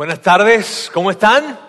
Buenas tardes, ¿cómo están?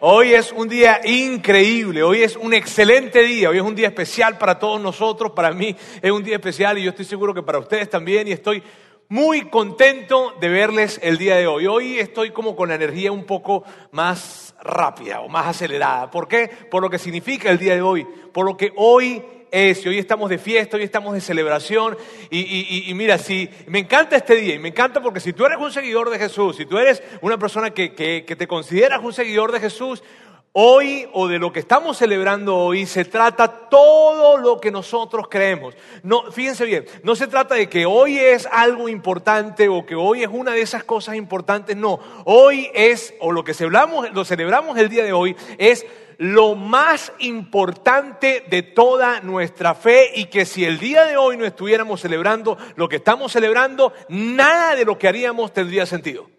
Hoy es un día increíble, hoy es un excelente día, hoy es un día especial para todos nosotros, para mí es un día especial y yo estoy seguro que para ustedes también y estoy muy contento de verles el día de hoy. Hoy estoy como con la energía un poco más rápida o más acelerada. ¿Por qué? Por lo que significa el día de hoy, por lo que hoy es, hoy estamos de fiesta, hoy estamos de celebración, y, mira, si, me encanta este día, y me encanta porque si tú eres un seguidor de Jesús, si tú eres una persona que, que te consideras un seguidor de Jesús, Hoy o de lo que estamos celebrando hoy se trata todo lo que nosotros creemos. No, fíjense bien, no se trata de que hoy es algo importante o que hoy es una de esas cosas importantes, no. Hoy es, o lo que celebramos, lo celebramos el día de hoy, es lo más importante de toda nuestra fe y que si el día de hoy no estuviéramos celebrando lo que estamos celebrando, nada de lo que haríamos tendría sentido.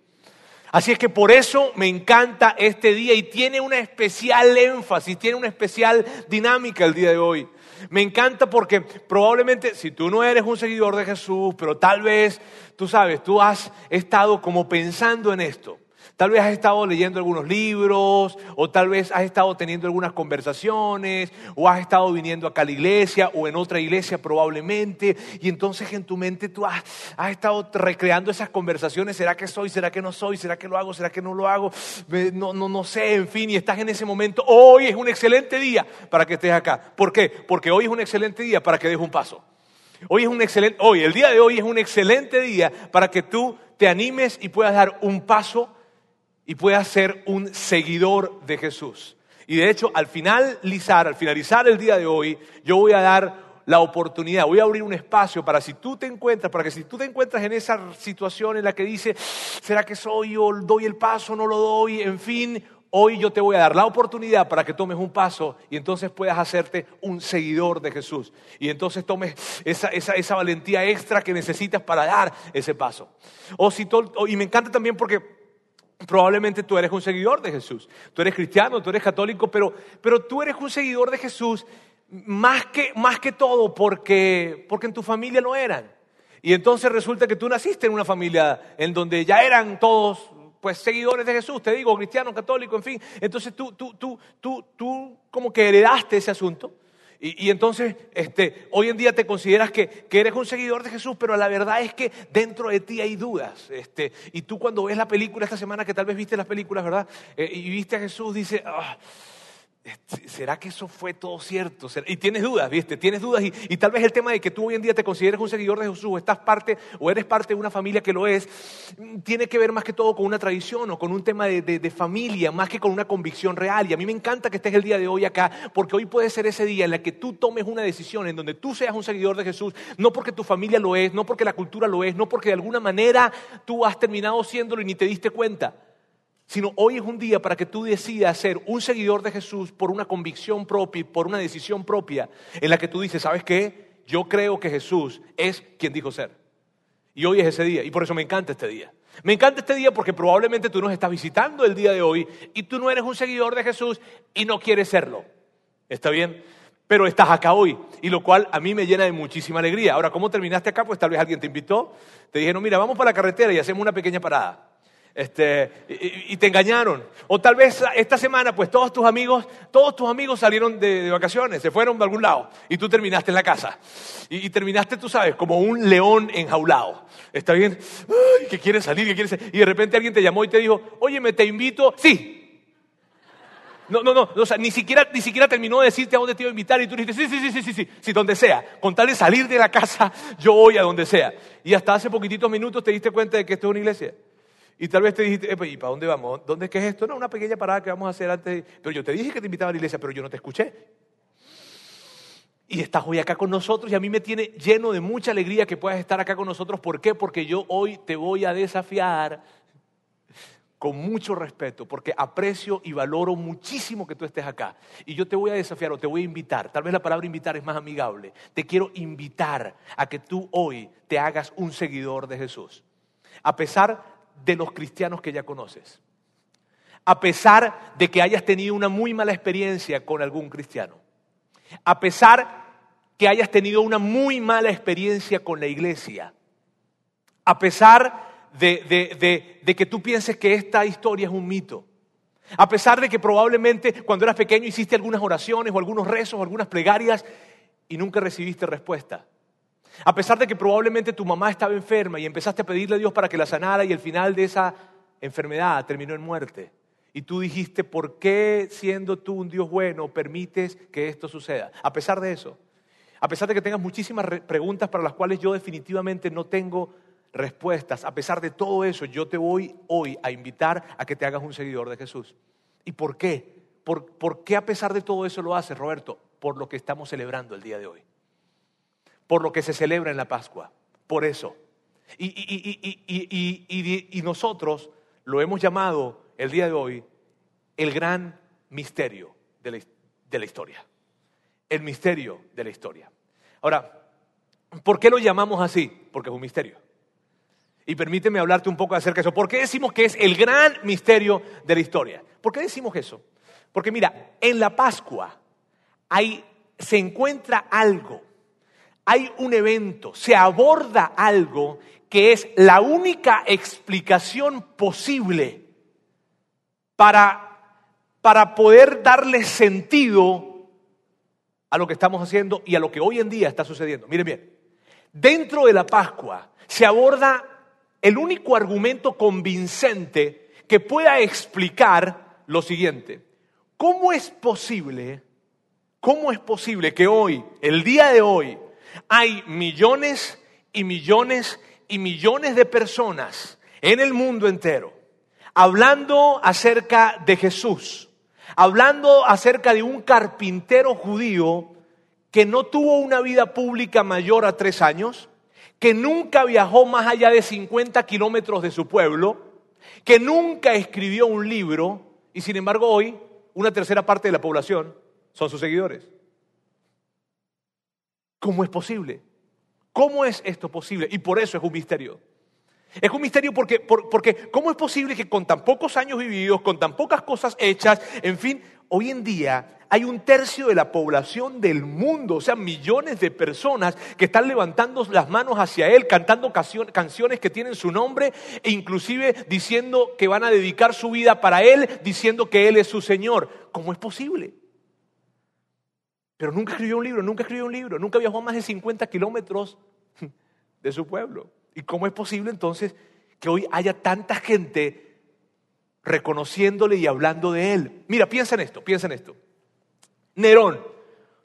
Así es que por eso me encanta este día y tiene una especial énfasis, tiene una especial dinámica el día de hoy. Me encanta porque probablemente si tú no eres un seguidor de Jesús, pero tal vez, tú sabes, tú has estado como pensando en esto. Tal vez has estado leyendo algunos libros, o tal vez has estado teniendo algunas conversaciones, o has estado viniendo acá a la iglesia, o en otra iglesia probablemente, y entonces en tu mente tú has, estado recreando esas conversaciones, ¿será que soy? ¿Será que no soy? ¿Será que lo hago? ¿Será que no lo hago? No, no, no sé, en fin, y estás en ese momento. Hoy es un excelente día para que estés acá. ¿Por qué? Porque hoy es un excelente día para que des un paso. Hoy es un excelente, hoy, el día de hoy es un excelente día para que tú te animes y puedas dar un paso y puedas ser un seguidor de Jesús. Y de hecho, al finalizar, al finalizar el día de hoy, yo voy a dar la oportunidad, voy a abrir un espacio para si tú te encuentras, para que si tú te encuentras en esa situación en la que dice, ¿será que soy o doy el paso, no lo doy? En fin, hoy yo te voy a dar la oportunidad para que tomes un paso y entonces puedas hacerte un seguidor de Jesús. Y entonces tomes esa, esa, valentía extra que necesitas para dar ese paso. O si y me encanta también porque Probablemente tú eres un seguidor de Jesús. Tú eres cristiano, tú eres católico, pero, pero tú eres un seguidor de Jesús más que, más que todo porque, porque en tu familia no eran. Y entonces resulta que tú naciste en una familia en donde ya eran todos pues seguidores de Jesús, te digo, cristiano, católico, en fin. Entonces tú, tú, tú, tú, tú como que heredaste ese asunto. Y, entonces, este, hoy en día te consideras que, eres un seguidor de Jesús, pero la verdad es que dentro de ti hay dudas. Este, y tú cuando ves la película esta semana, que tal vez viste las películas, ¿verdad? Eh, y viste a Jesús, dice, ah, ¿Será que eso fue todo cierto? Y tienes dudas, ¿viste? Tienes dudas y, tal vez el tema de que tú hoy en día te consideres un seguidor de Jesús o estás parte o eres parte de una familia que lo es, tiene que ver más que todo con una tradición o con un tema de, familia, más que con una convicción real. Y a mí me encanta que estés el día de hoy acá, porque hoy puede ser ese día en el que tú tomes una decisión en donde tú seas un seguidor de Jesús, no porque tu familia lo es, no porque la cultura lo es, no porque de alguna manera tú has terminado siéndolo y ni te diste cuenta sino hoy es un día para que tú decidas ser un seguidor de Jesús por una convicción propia, por una decisión propia, en la que tú dices, ¿sabes qué? Yo creo que Jesús es quien dijo ser. Y hoy es ese día, y por eso me encanta este día. Me encanta este día porque probablemente tú nos estás visitando el día de hoy y tú no eres un seguidor de Jesús y no quieres serlo. ¿Está bien? Pero estás acá hoy, y lo cual a mí me llena de muchísima alegría. Ahora, ¿cómo terminaste acá? Pues tal vez alguien te invitó, te dijeron, mira, vamos para la carretera y hacemos una pequeña parada. Este, y, te engañaron. O tal vez esta semana, pues todos tus amigos, todos tus amigos salieron de, vacaciones, se fueron de algún lado y tú terminaste en la casa. Y, terminaste, tú sabes, como un león enjaulado. ¿Está bien? Ay, que salir, que quieres Y de repente alguien te llamó y te dijo, oye, me te invito. Sí. No, no, no, o sea, ni siquiera, ni siquiera terminó de decirte a dónde te iba a invitar y tú dijiste, sí, sí, sí, sí, sí, sí, sí, donde sea. Con tal de salir de la casa, yo voy a donde sea. Y hasta hace poquititos minutos te diste cuenta de que esto es una iglesia. Y tal vez te dijiste, ¿y para dónde vamos? ¿Dónde que es esto? No, una pequeña parada que vamos a hacer antes. Pero yo te dije que te invitaba a la iglesia, pero yo no te escuché. Y estás hoy acá con nosotros y a mí me tiene lleno de mucha alegría que puedas estar acá con nosotros. ¿Por qué? Porque yo hoy te voy a desafiar con mucho respeto, porque aprecio y valoro muchísimo que tú estés acá. Y yo te voy a desafiar o te voy a invitar, tal vez la palabra invitar es más amigable, te quiero invitar a que tú hoy te hagas un seguidor de Jesús. A pesar de los cristianos que ya conoces. A pesar de que hayas tenido una muy mala experiencia con algún cristiano. A pesar que hayas tenido una muy mala experiencia con la iglesia. A pesar de, de que tú pienses que esta historia es un mito. A pesar de que probablemente cuando eras pequeño hiciste algunas oraciones o algunos rezos o algunas plegarias y nunca recibiste respuesta. A pesar de que probablemente tu mamá estaba enferma y empezaste a pedirle a Dios para que la sanara y el final de esa enfermedad terminó en muerte. Y tú dijiste, ¿por qué siendo tú un Dios bueno permites que esto suceda? A pesar de eso, a pesar de que tengas muchísimas preguntas para las cuales yo definitivamente no tengo respuestas, a pesar de todo eso, yo te voy hoy a invitar a que te hagas un seguidor de Jesús. ¿Y por qué? ¿Por, ¿Por, qué a pesar de todo eso lo haces, Roberto? Por lo que estamos celebrando el día de hoy. Por lo que se celebra en la Pascua. Por eso. Y, nosotros lo hemos llamado el día de hoy el gran misterio de la, historia. El misterio de la historia. Ahora, ¿por qué lo llamamos así? Porque es un misterio. Y permíteme hablarte un poco acerca de eso. ¿Por qué decimos que es el gran misterio de la historia? ¿Por qué decimos eso? Porque mira, en la Pascua hay, se encuentra algo, hay un evento, se aborda algo que es la única explicación posible para, para poder darle sentido a lo que estamos haciendo y a lo que hoy en día está sucediendo. Miren bien, dentro de la Pascua se aborda el único argumento convincente que pueda explicar lo siguiente. ¿Cómo es posible, cómo es posible que hoy, el día de hoy, hay millones y millones y millones de personas en el mundo entero hablando acerca de Jesús, hablando acerca de un carpintero judío que no tuvo una vida pública mayor a tres años, que nunca viajó más allá de 50 kilómetros de su pueblo, que nunca escribió un libro y sin embargo hoy una tercera parte de la población son sus seguidores. ¿Cómo es posible? ¿Cómo es esto posible? Y por eso es un misterio. Es un misterio porque, porque ¿cómo es posible que con tan pocos años vividos, con tan pocas cosas hechas, en fin, hoy en día hay un tercio de la población del mundo, o sea, millones de personas que están levantando las manos hacia Él, cantando canciones que tienen su nombre e inclusive diciendo que van a dedicar su vida para Él, diciendo que Él es su Señor. ¿Cómo es posible? Pero nunca escribió un libro, nunca escribió un libro, nunca viajó más de 50 kilómetros de su pueblo. ¿Y cómo es posible entonces que hoy haya tanta gente reconociéndole y hablando de él? Mira, piensa en esto, piensa en esto. Nerón,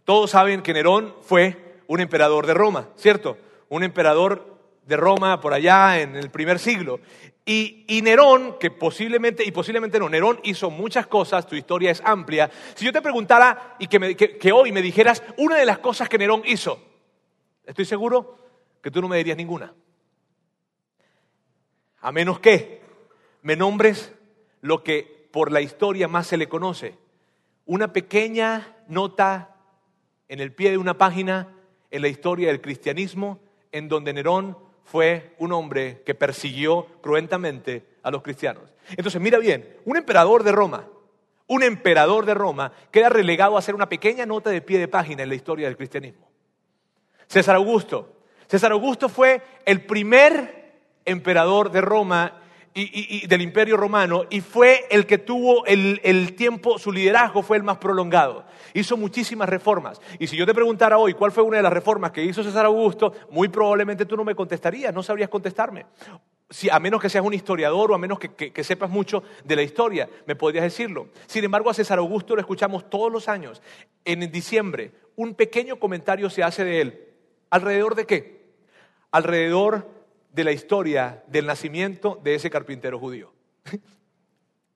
todos saben que Nerón fue un emperador de Roma, ¿cierto? Un emperador de Roma por allá en el primer siglo. Y, Nerón, que posiblemente, y posiblemente no, Nerón hizo muchas cosas, tu historia es amplia. Si yo te preguntara y que, que hoy me dijeras una de las cosas que Nerón hizo, estoy seguro que tú no me dirías ninguna. A menos que me nombres lo que por la historia más se le conoce. Una pequeña nota en el pie de una página en la historia del cristianismo en donde Nerón fue un hombre que persiguió cruentamente a los cristianos. Entonces, mira bien, un emperador de Roma, un emperador de Roma queda relegado a hacer una pequeña nota de pie de página en la historia del cristianismo. César Augusto. César Augusto fue el primer emperador de Roma del imperio romano y fue el que tuvo el, el, tiempo, su liderazgo fue el más prolongado. Hizo muchísimas reformas. Y si yo te preguntara hoy cuál fue una de las reformas que hizo César Augusto, muy probablemente tú no me contestarías, no sabrías contestarme. Si, a menos que seas un historiador o a menos que, que sepas mucho de la historia, me podrías decirlo. Sin embargo, a César Augusto lo escuchamos todos los años. En diciembre, un pequeño comentario se hace de él. ¿Alrededor de qué? Alrededor de la historia del nacimiento de ese carpintero judío.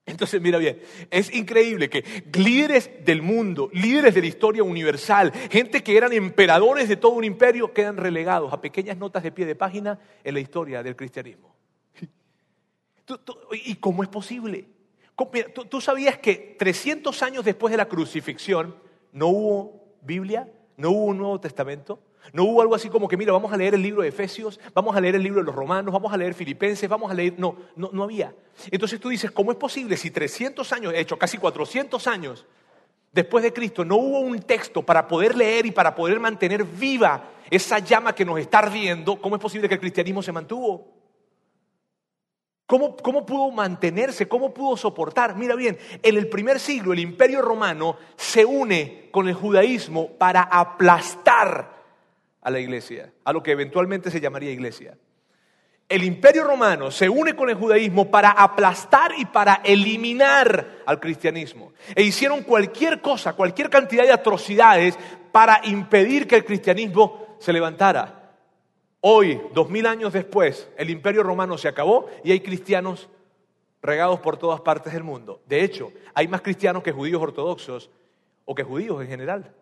Entonces, mira bien, es increíble que líderes del mundo, líderes de la historia universal, gente que eran emperadores de todo un imperio, quedan relegados a pequeñas notas de pie de página en la historia del cristianismo. ¿Y cómo es posible? ¿Tú sabías que 300 años después de la crucifixión no hubo Biblia? ¿No hubo un Nuevo Testamento? No hubo algo así como que, mira, vamos a leer el libro de Efesios, vamos a leer el libro de los Romanos, vamos a leer Filipenses, vamos a leer... No, no, no había. Entonces tú dices, ¿cómo es posible si 300 años, de hecho casi 400 años después de Cristo, no hubo un texto para poder leer y para poder mantener viva esa llama que nos está ardiendo? ¿Cómo es posible que el cristianismo se mantuvo? ¿Cómo, ¿Cómo, pudo mantenerse? ¿Cómo pudo soportar? Mira bien, en el primer siglo el imperio romano se une con el judaísmo para aplastar a la iglesia, a lo que eventualmente se llamaría iglesia. El imperio romano se une con el judaísmo para aplastar y para eliminar al cristianismo. E hicieron cualquier cosa, cualquier cantidad de atrocidades para impedir que el cristianismo se levantara. Hoy, dos mil años después, el imperio romano se acabó y hay cristianos regados por todas partes del mundo. De hecho, hay más cristianos que judíos ortodoxos o que judíos en general.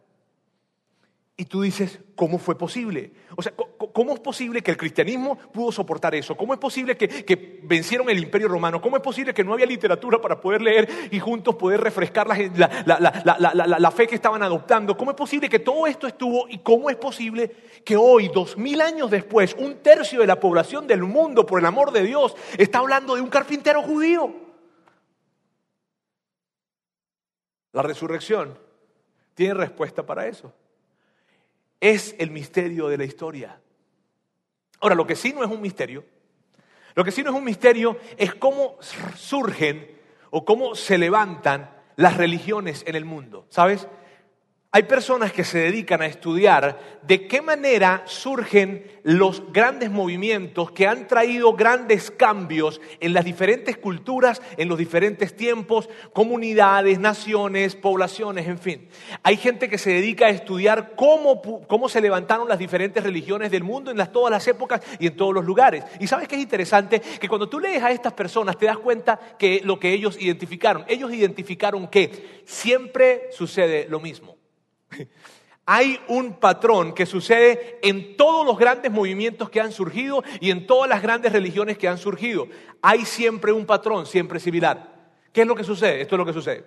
Y tú dices, ¿cómo fue posible? O sea, ¿cómo es posible que el cristianismo pudo soportar eso? ¿Cómo es posible que, vencieron el imperio romano? ¿Cómo es posible que no había literatura para poder leer y juntos poder refrescar la, la, fe que estaban adoptando? ¿Cómo es posible que todo esto estuvo y cómo es posible que hoy, dos mil años después, un tercio de la población del mundo, por el amor de Dios, está hablando de un carpintero judío? La resurrección tiene respuesta para eso es el misterio de la historia. Ahora, lo que sí no es un misterio, lo que sí no es un misterio es cómo surgen o cómo se levantan las religiones en el mundo. ¿Sabes? Hay personas que se dedican a estudiar de qué manera surgen los grandes movimientos que han traído grandes cambios en las diferentes culturas, en los diferentes tiempos, comunidades, naciones, poblaciones, en fin. Hay gente que se dedica a estudiar cómo, cómo se levantaron las diferentes religiones del mundo en todas las épocas y en todos los lugares. Y sabes qué es interesante? Que cuando tú lees a estas personas te das cuenta que lo que ellos identificaron, ellos identificaron que siempre sucede lo mismo. Hay un patrón que sucede en todos los grandes movimientos que han surgido y en todas las grandes religiones que han surgido. Hay siempre un patrón, siempre similar. ¿Qué es lo que sucede? Esto es lo que sucede.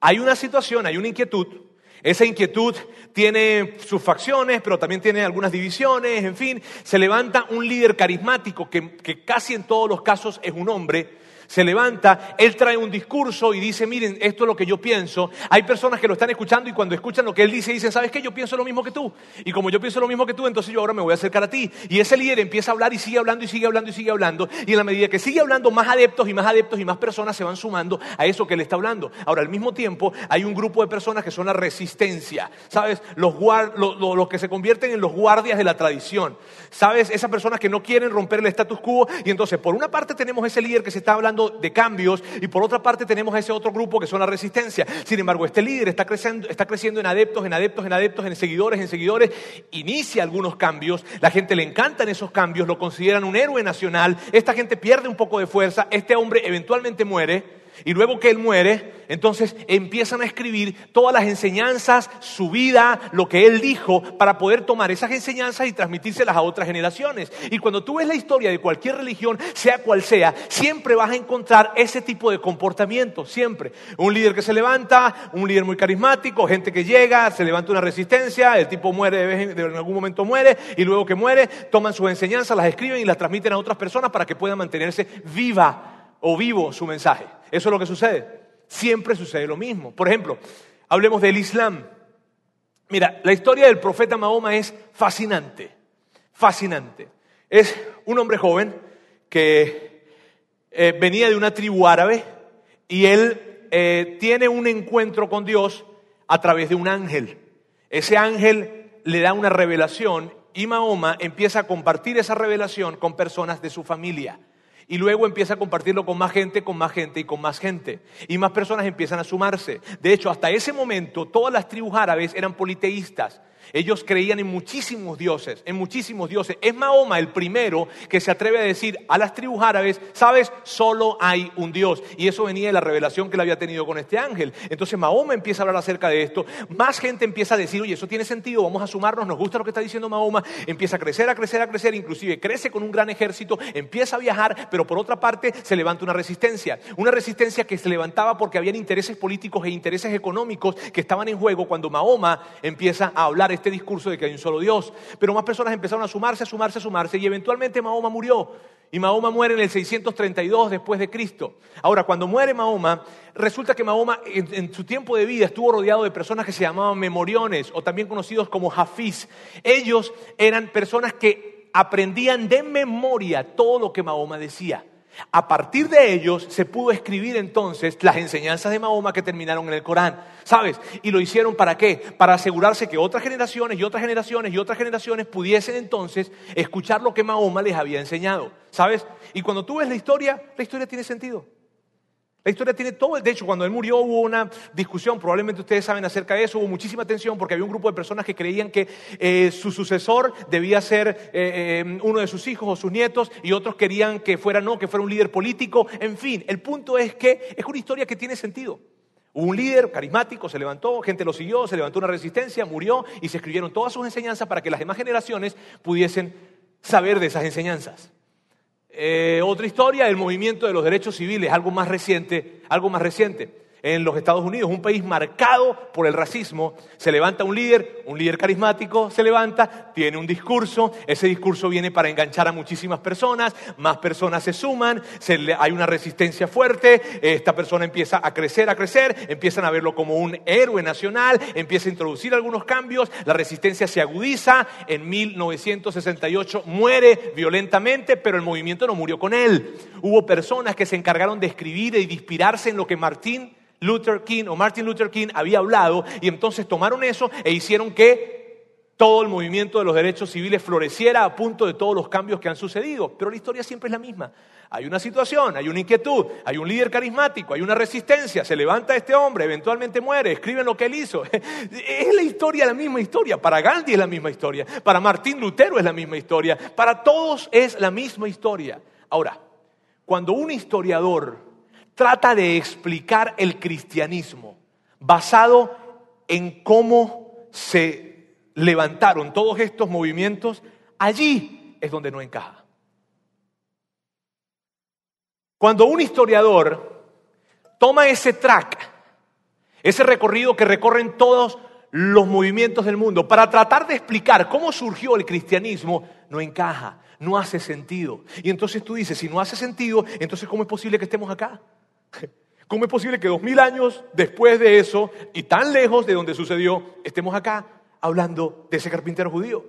Hay una situación, hay una inquietud. Esa inquietud tiene sus facciones, pero también tiene algunas divisiones, en fin. Se levanta un líder carismático que, que casi en todos los casos es un hombre se levanta, él trae un discurso y dice, miren, esto es lo que yo pienso. Hay personas que lo están escuchando y cuando escuchan lo que él dice, dicen, ¿sabes qué? Yo pienso lo mismo que tú. Y como yo pienso lo mismo que tú, entonces yo ahora me voy a acercar a ti. Y ese líder empieza a hablar y sigue hablando y sigue hablando y sigue hablando. Y en la medida que sigue hablando, más adeptos y más adeptos y más personas se van sumando a eso que él está hablando. Ahora, al mismo tiempo, hay un grupo de personas que son la resistencia. ¿Sabes? Los, los que se convierten en los guardias de la tradición. ¿Sabes? Esas personas que no quieren romper el status quo. Y entonces, por una parte tenemos ese líder que se está hablando de cambios y por otra parte tenemos a ese otro grupo que son la resistencia. Sin embargo, este líder está creciendo, está creciendo en adeptos, en adeptos, en adeptos, en seguidores, en seguidores, inicia algunos cambios, la gente le encantan esos cambios, lo consideran un héroe nacional, esta gente pierde un poco de fuerza, este hombre eventualmente muere y luego que él muere, entonces empiezan a escribir todas las enseñanzas, su vida, lo que él dijo, para poder tomar esas enseñanzas y transmitírselas a otras generaciones. Y cuando tú ves la historia de cualquier religión, sea cual sea, siempre vas a encontrar ese tipo de comportamiento, siempre. Un líder que se levanta, un líder muy carismático, gente que llega, se levanta una resistencia, el tipo muere, de en algún momento muere, y luego que muere, toman sus enseñanzas, las escriben y las transmiten a otras personas para que puedan mantenerse viva o vivo su mensaje. Eso es lo que sucede. Siempre sucede lo mismo. Por ejemplo, hablemos del Islam. Mira, la historia del profeta Mahoma es fascinante, fascinante. Es un hombre joven que eh, venía de una tribu árabe y él eh, tiene un encuentro con Dios a través de un ángel. Ese ángel le da una revelación y Mahoma empieza a compartir esa revelación con personas de su familia y luego empieza a compartirlo con más gente, con más gente y con más gente. Y más personas empiezan a sumarse. De hecho, hasta ese momento todas las tribus árabes eran politeístas. Ellos creían en muchísimos dioses, en muchísimos dioses. Es Mahoma el primero que se atreve a decir a las tribus árabes, sabes, solo hay un Dios. Y eso venía de la revelación que él había tenido con este ángel. Entonces Mahoma empieza a hablar acerca de esto. Más gente empieza a decir, oye, eso tiene sentido, vamos a sumarnos, nos gusta lo que está diciendo Mahoma. Empieza a crecer, a crecer, a crecer, inclusive crece con un gran ejército, empieza a viajar, pero por otra parte se levanta una resistencia. Una resistencia que se levantaba porque habían intereses políticos e intereses económicos que estaban en juego cuando Mahoma empieza a hablar este discurso de que hay un solo Dios. Pero más personas empezaron a sumarse, a sumarse, a sumarse y eventualmente Mahoma murió. Y Mahoma muere en el 632 después de Cristo. Ahora, cuando muere Mahoma, resulta que Mahoma en, su tiempo de vida estuvo rodeado de personas que se llamaban memoriones o también conocidos como hafiz. Ellos eran personas que aprendían de memoria todo lo que Mahoma decía. A partir de ellos se pudo escribir entonces las enseñanzas de Mahoma que terminaron en el Corán, ¿sabes? Y lo hicieron para qué? Para asegurarse que otras generaciones y otras generaciones y otras generaciones pudiesen entonces escuchar lo que Mahoma les había enseñado, ¿sabes? Y cuando tú ves la historia, la historia tiene sentido. La historia tiene todo, de hecho cuando él murió hubo una discusión, probablemente ustedes saben acerca de eso, hubo muchísima tensión porque había un grupo de personas que creían que eh, su sucesor debía ser eh, eh, uno de sus hijos o sus nietos y otros querían que fuera no, que fuera un líder político, en fin, el punto es que es una historia que tiene sentido. Hubo un líder carismático, se levantó, gente lo siguió, se levantó una resistencia, murió y se escribieron todas sus enseñanzas para que las demás generaciones pudiesen saber de esas enseñanzas. Eh, otra historia, el movimiento de los derechos civiles, algo más reciente, algo más reciente en los Estados Unidos, un país marcado por el racismo, se levanta un líder, un líder carismático se levanta, tiene un discurso, ese discurso viene para enganchar a muchísimas personas, más personas se suman, hay una resistencia fuerte, esta persona empieza a crecer, a crecer, empiezan a verlo como un héroe nacional, empieza a introducir algunos cambios, la resistencia se agudiza, en 1968 muere violentamente, pero el movimiento no murió con él. Hubo personas que se encargaron de escribir y de inspirarse en lo que Martín Luther King o Martin Luther King había hablado y entonces tomaron eso e hicieron que todo el movimiento de los derechos civiles floreciera a punto de todos los cambios que han sucedido. Pero la historia siempre es la misma. Hay una situación, hay una inquietud, hay un líder carismático, hay una resistencia, se levanta este hombre, eventualmente muere, escriben lo que él hizo. Es la historia, la misma historia. Para Gandhi es la misma historia, para Martín Lutero es la misma historia, para todos es la misma historia. Ahora, cuando un historiador trata de explicar el cristianismo basado en cómo se levantaron todos estos movimientos, allí es donde no encaja. Cuando un historiador toma ese track, ese recorrido que recorren todos los movimientos del mundo, para tratar de explicar cómo surgió el cristianismo, no encaja, no hace sentido. Y entonces tú dices, si no hace sentido, entonces ¿cómo es posible que estemos acá? ¿Cómo es posible que dos mil años después de eso y tan lejos de donde sucedió, estemos acá hablando de ese carpintero judío?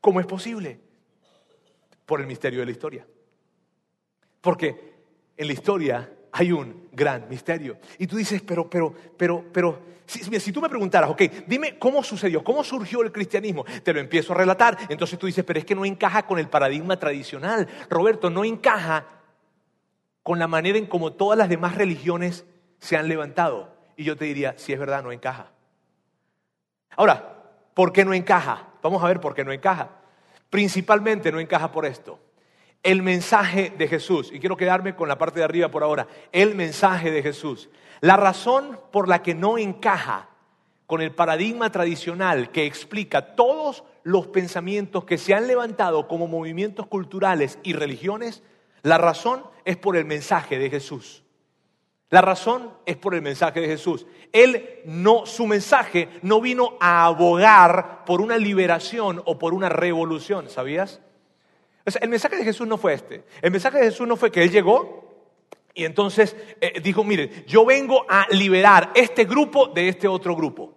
¿Cómo es posible? Por el misterio de la historia. Porque en la historia hay un gran misterio. Y tú dices, pero, pero, pero, pero, si, tú me preguntaras, ok, dime cómo sucedió, cómo surgió el cristianismo, te lo empiezo a relatar. Entonces tú dices, pero es que no encaja con el paradigma tradicional. Roberto, no encaja con la manera en cómo todas las demás religiones se han levantado. Y yo te diría, si es verdad, no encaja. Ahora, ¿por qué no encaja? Vamos a ver por qué no encaja. Principalmente no encaja por esto. El mensaje de Jesús, y quiero quedarme con la parte de arriba por ahora, el mensaje de Jesús. La razón por la que no encaja con el paradigma tradicional que explica todos los pensamientos que se han levantado como movimientos culturales y religiones la razón es por el mensaje de Jesús. La razón es por el mensaje de Jesús. Él no, su mensaje no vino a abogar por una liberación o por una revolución, ¿sabías? el mensaje de Jesús no fue este. El mensaje de Jesús no fue que Él llegó y entonces eh, dijo, miren, yo vengo a liberar este grupo de este otro grupo.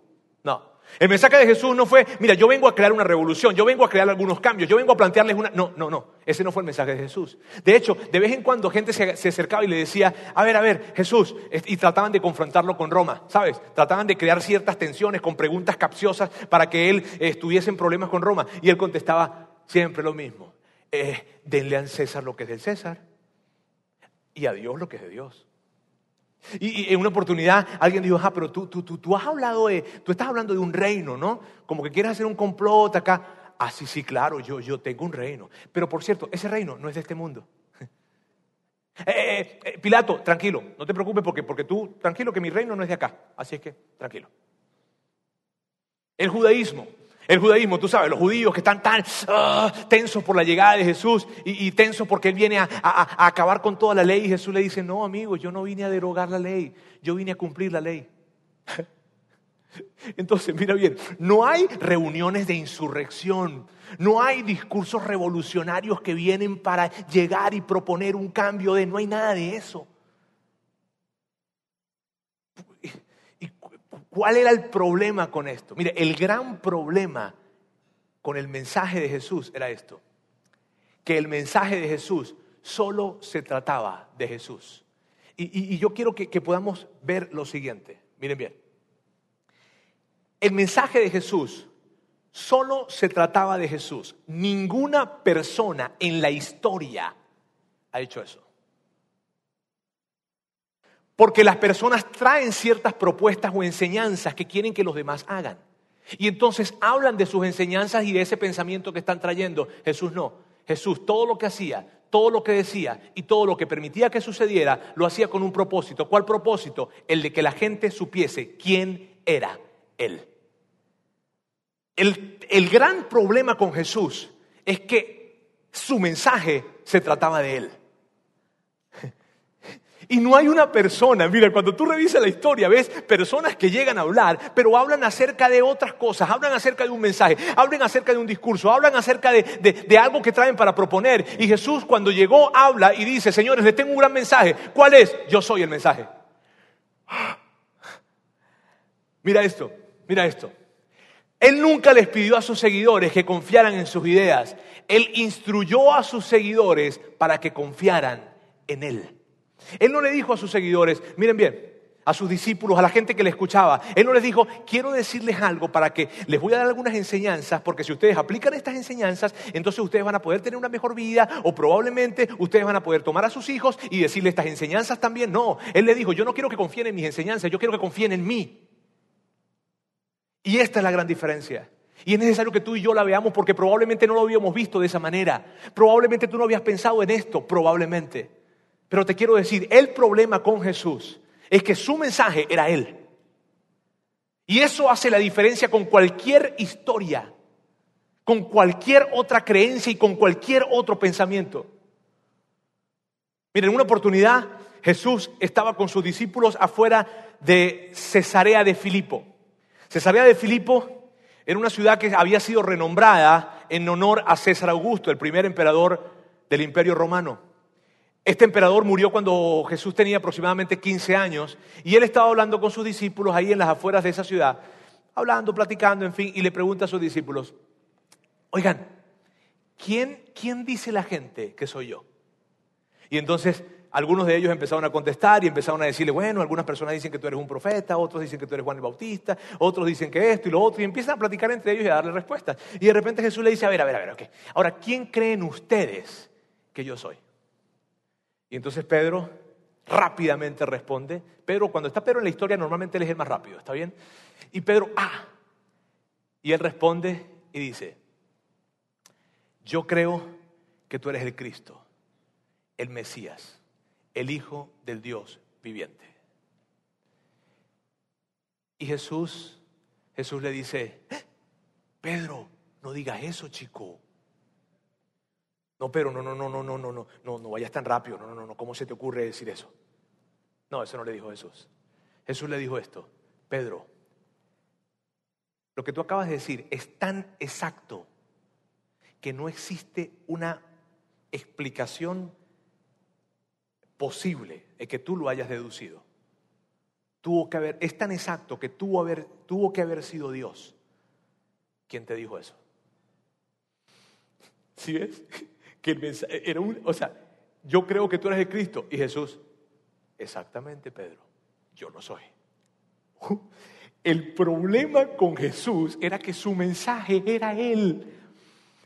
El mensaje de Jesús no fue, mira, yo vengo a crear una revolución, yo vengo a crear algunos cambios, yo vengo a plantearles una... No, no, no, ese no fue el mensaje de Jesús. De hecho, de vez en cuando gente se, acercaba y le decía, a ver, a ver, Jesús, y trataban de confrontarlo con Roma, ¿sabes? Trataban de crear ciertas tensiones con preguntas capciosas para que él estuviese en problemas con Roma. Y él contestaba siempre lo mismo, eh, denle a César lo que es del César y a Dios lo que es de Dios. Y, en una oportunidad alguien dijo, ah, pero tú, tú, tú, tú has hablado de, tú estás hablando de un reino, ¿no? Como que quieres hacer un complot acá. Ah, sí, claro, yo, yo tengo un reino. Pero por cierto, ese reino no es de este mundo. Eh, eh, eh, Pilato, tranquilo, no te preocupes porque, porque tú, tranquilo que mi reino no es de acá. Así es que, tranquilo. El judaísmo el judaísmo, tú sabes, los judíos que están tan ah, tensos por la llegada de Jesús y, tensos porque Él viene a, a, acabar con toda la ley. Y Jesús le dice, no, amigo, yo no vine a derogar la ley, yo vine a cumplir la ley. Entonces, mira bien, no hay reuniones de insurrección, no hay discursos revolucionarios que vienen para llegar y proponer un cambio de, no hay nada de eso. ¿Cuál era el problema con esto? Mire, el gran problema con el mensaje de Jesús era esto, que el mensaje de Jesús solo se trataba de Jesús. Y, yo quiero que, podamos ver lo siguiente. Miren bien. El mensaje de Jesús solo se trataba de Jesús. Ninguna persona en la historia ha hecho eso. Porque las personas traen ciertas propuestas o enseñanzas que quieren que los demás hagan. Y entonces hablan de sus enseñanzas y de ese pensamiento que están trayendo. Jesús no. Jesús todo lo que hacía, todo lo que decía y todo lo que permitía que sucediera, lo hacía con un propósito. ¿Cuál propósito? El de que la gente supiese quién era Él. El, el gran problema con Jesús es que su mensaje se trataba de Él. Y no hay una persona, mira, cuando tú revisas la historia, ves personas que llegan a hablar, pero hablan acerca de otras cosas, hablan acerca de un mensaje, hablan acerca de un discurso, hablan acerca de, algo que traen para proponer. Y Jesús cuando llegó habla y dice, señores, les tengo un gran mensaje. ¿Cuál es? Yo soy el mensaje. Mira esto, mira esto. Él nunca les pidió a sus seguidores que confiaran en sus ideas. Él instruyó a sus seguidores para que confiaran en Él. Él no le dijo a sus seguidores, miren bien, a sus discípulos, a la gente que le escuchaba. Él no les dijo, quiero decirles algo para que les voy a dar algunas enseñanzas, porque si ustedes aplican estas enseñanzas, entonces ustedes van a poder tener una mejor vida o probablemente ustedes van a poder tomar a sus hijos y decirle estas enseñanzas también. No, él le dijo, yo no quiero que confíen en mis enseñanzas, yo quiero que confíen en mí. Y esta es la gran diferencia. Y es necesario que tú y yo la veamos porque probablemente no lo habíamos visto de esa manera. Probablemente tú no habías pensado en esto, probablemente. Pero te quiero decir, el problema con Jesús es que su mensaje era Él. Y eso hace la diferencia con cualquier historia, con cualquier otra creencia y con cualquier otro pensamiento. Miren, en una oportunidad Jesús estaba con sus discípulos afuera de Cesarea de Filipo. Cesarea de Filipo era una ciudad que había sido renombrada en honor a César Augusto, el primer emperador del Imperio Romano. Este emperador murió cuando Jesús tenía aproximadamente 15 años y él estaba hablando con sus discípulos ahí en las afueras de esa ciudad, hablando, platicando, en fin, y le pregunta a sus discípulos, oigan, ¿quién, quién dice la gente que soy yo? Y entonces algunos de ellos empezaron a contestar y empezaron a decirle, bueno, algunas personas dicen que tú eres un profeta, otros dicen que tú eres Juan el Bautista, otros dicen que esto y lo otro, y empiezan a platicar entre ellos y a darle respuestas. Y de repente Jesús le dice, a ver, a ver, a ver, ok. Ahora, ¿quién creen ustedes que yo soy? Y entonces Pedro rápidamente responde. Pedro, cuando está Pedro en la historia, normalmente él es el más rápido, ¿está bien? Y Pedro, ah. Y él responde y dice, yo creo que tú eres el Cristo, el Mesías, el Hijo del Dios viviente. Y Jesús, Jesús le dice, eh, Pedro, no digas eso, chico. No, pero no, no, no, no, no, no, no, no, no vayas tan rápido, no, no, no, ¿cómo se te ocurre decir eso? No, eso no le dijo Jesús. Jesús le dijo esto, Pedro, lo que tú acabas de decir es tan exacto que no existe una explicación posible de que tú lo hayas deducido. Tuvo que haber, es tan exacto que tuvo, haber, tuvo que haber sido Dios quien te dijo eso. ¿Sí ves? Mensaje era un, o sea, yo creo que tú eres el Cristo y Jesús, exactamente Pedro, yo no soy. El problema con Jesús era que su mensaje era Él.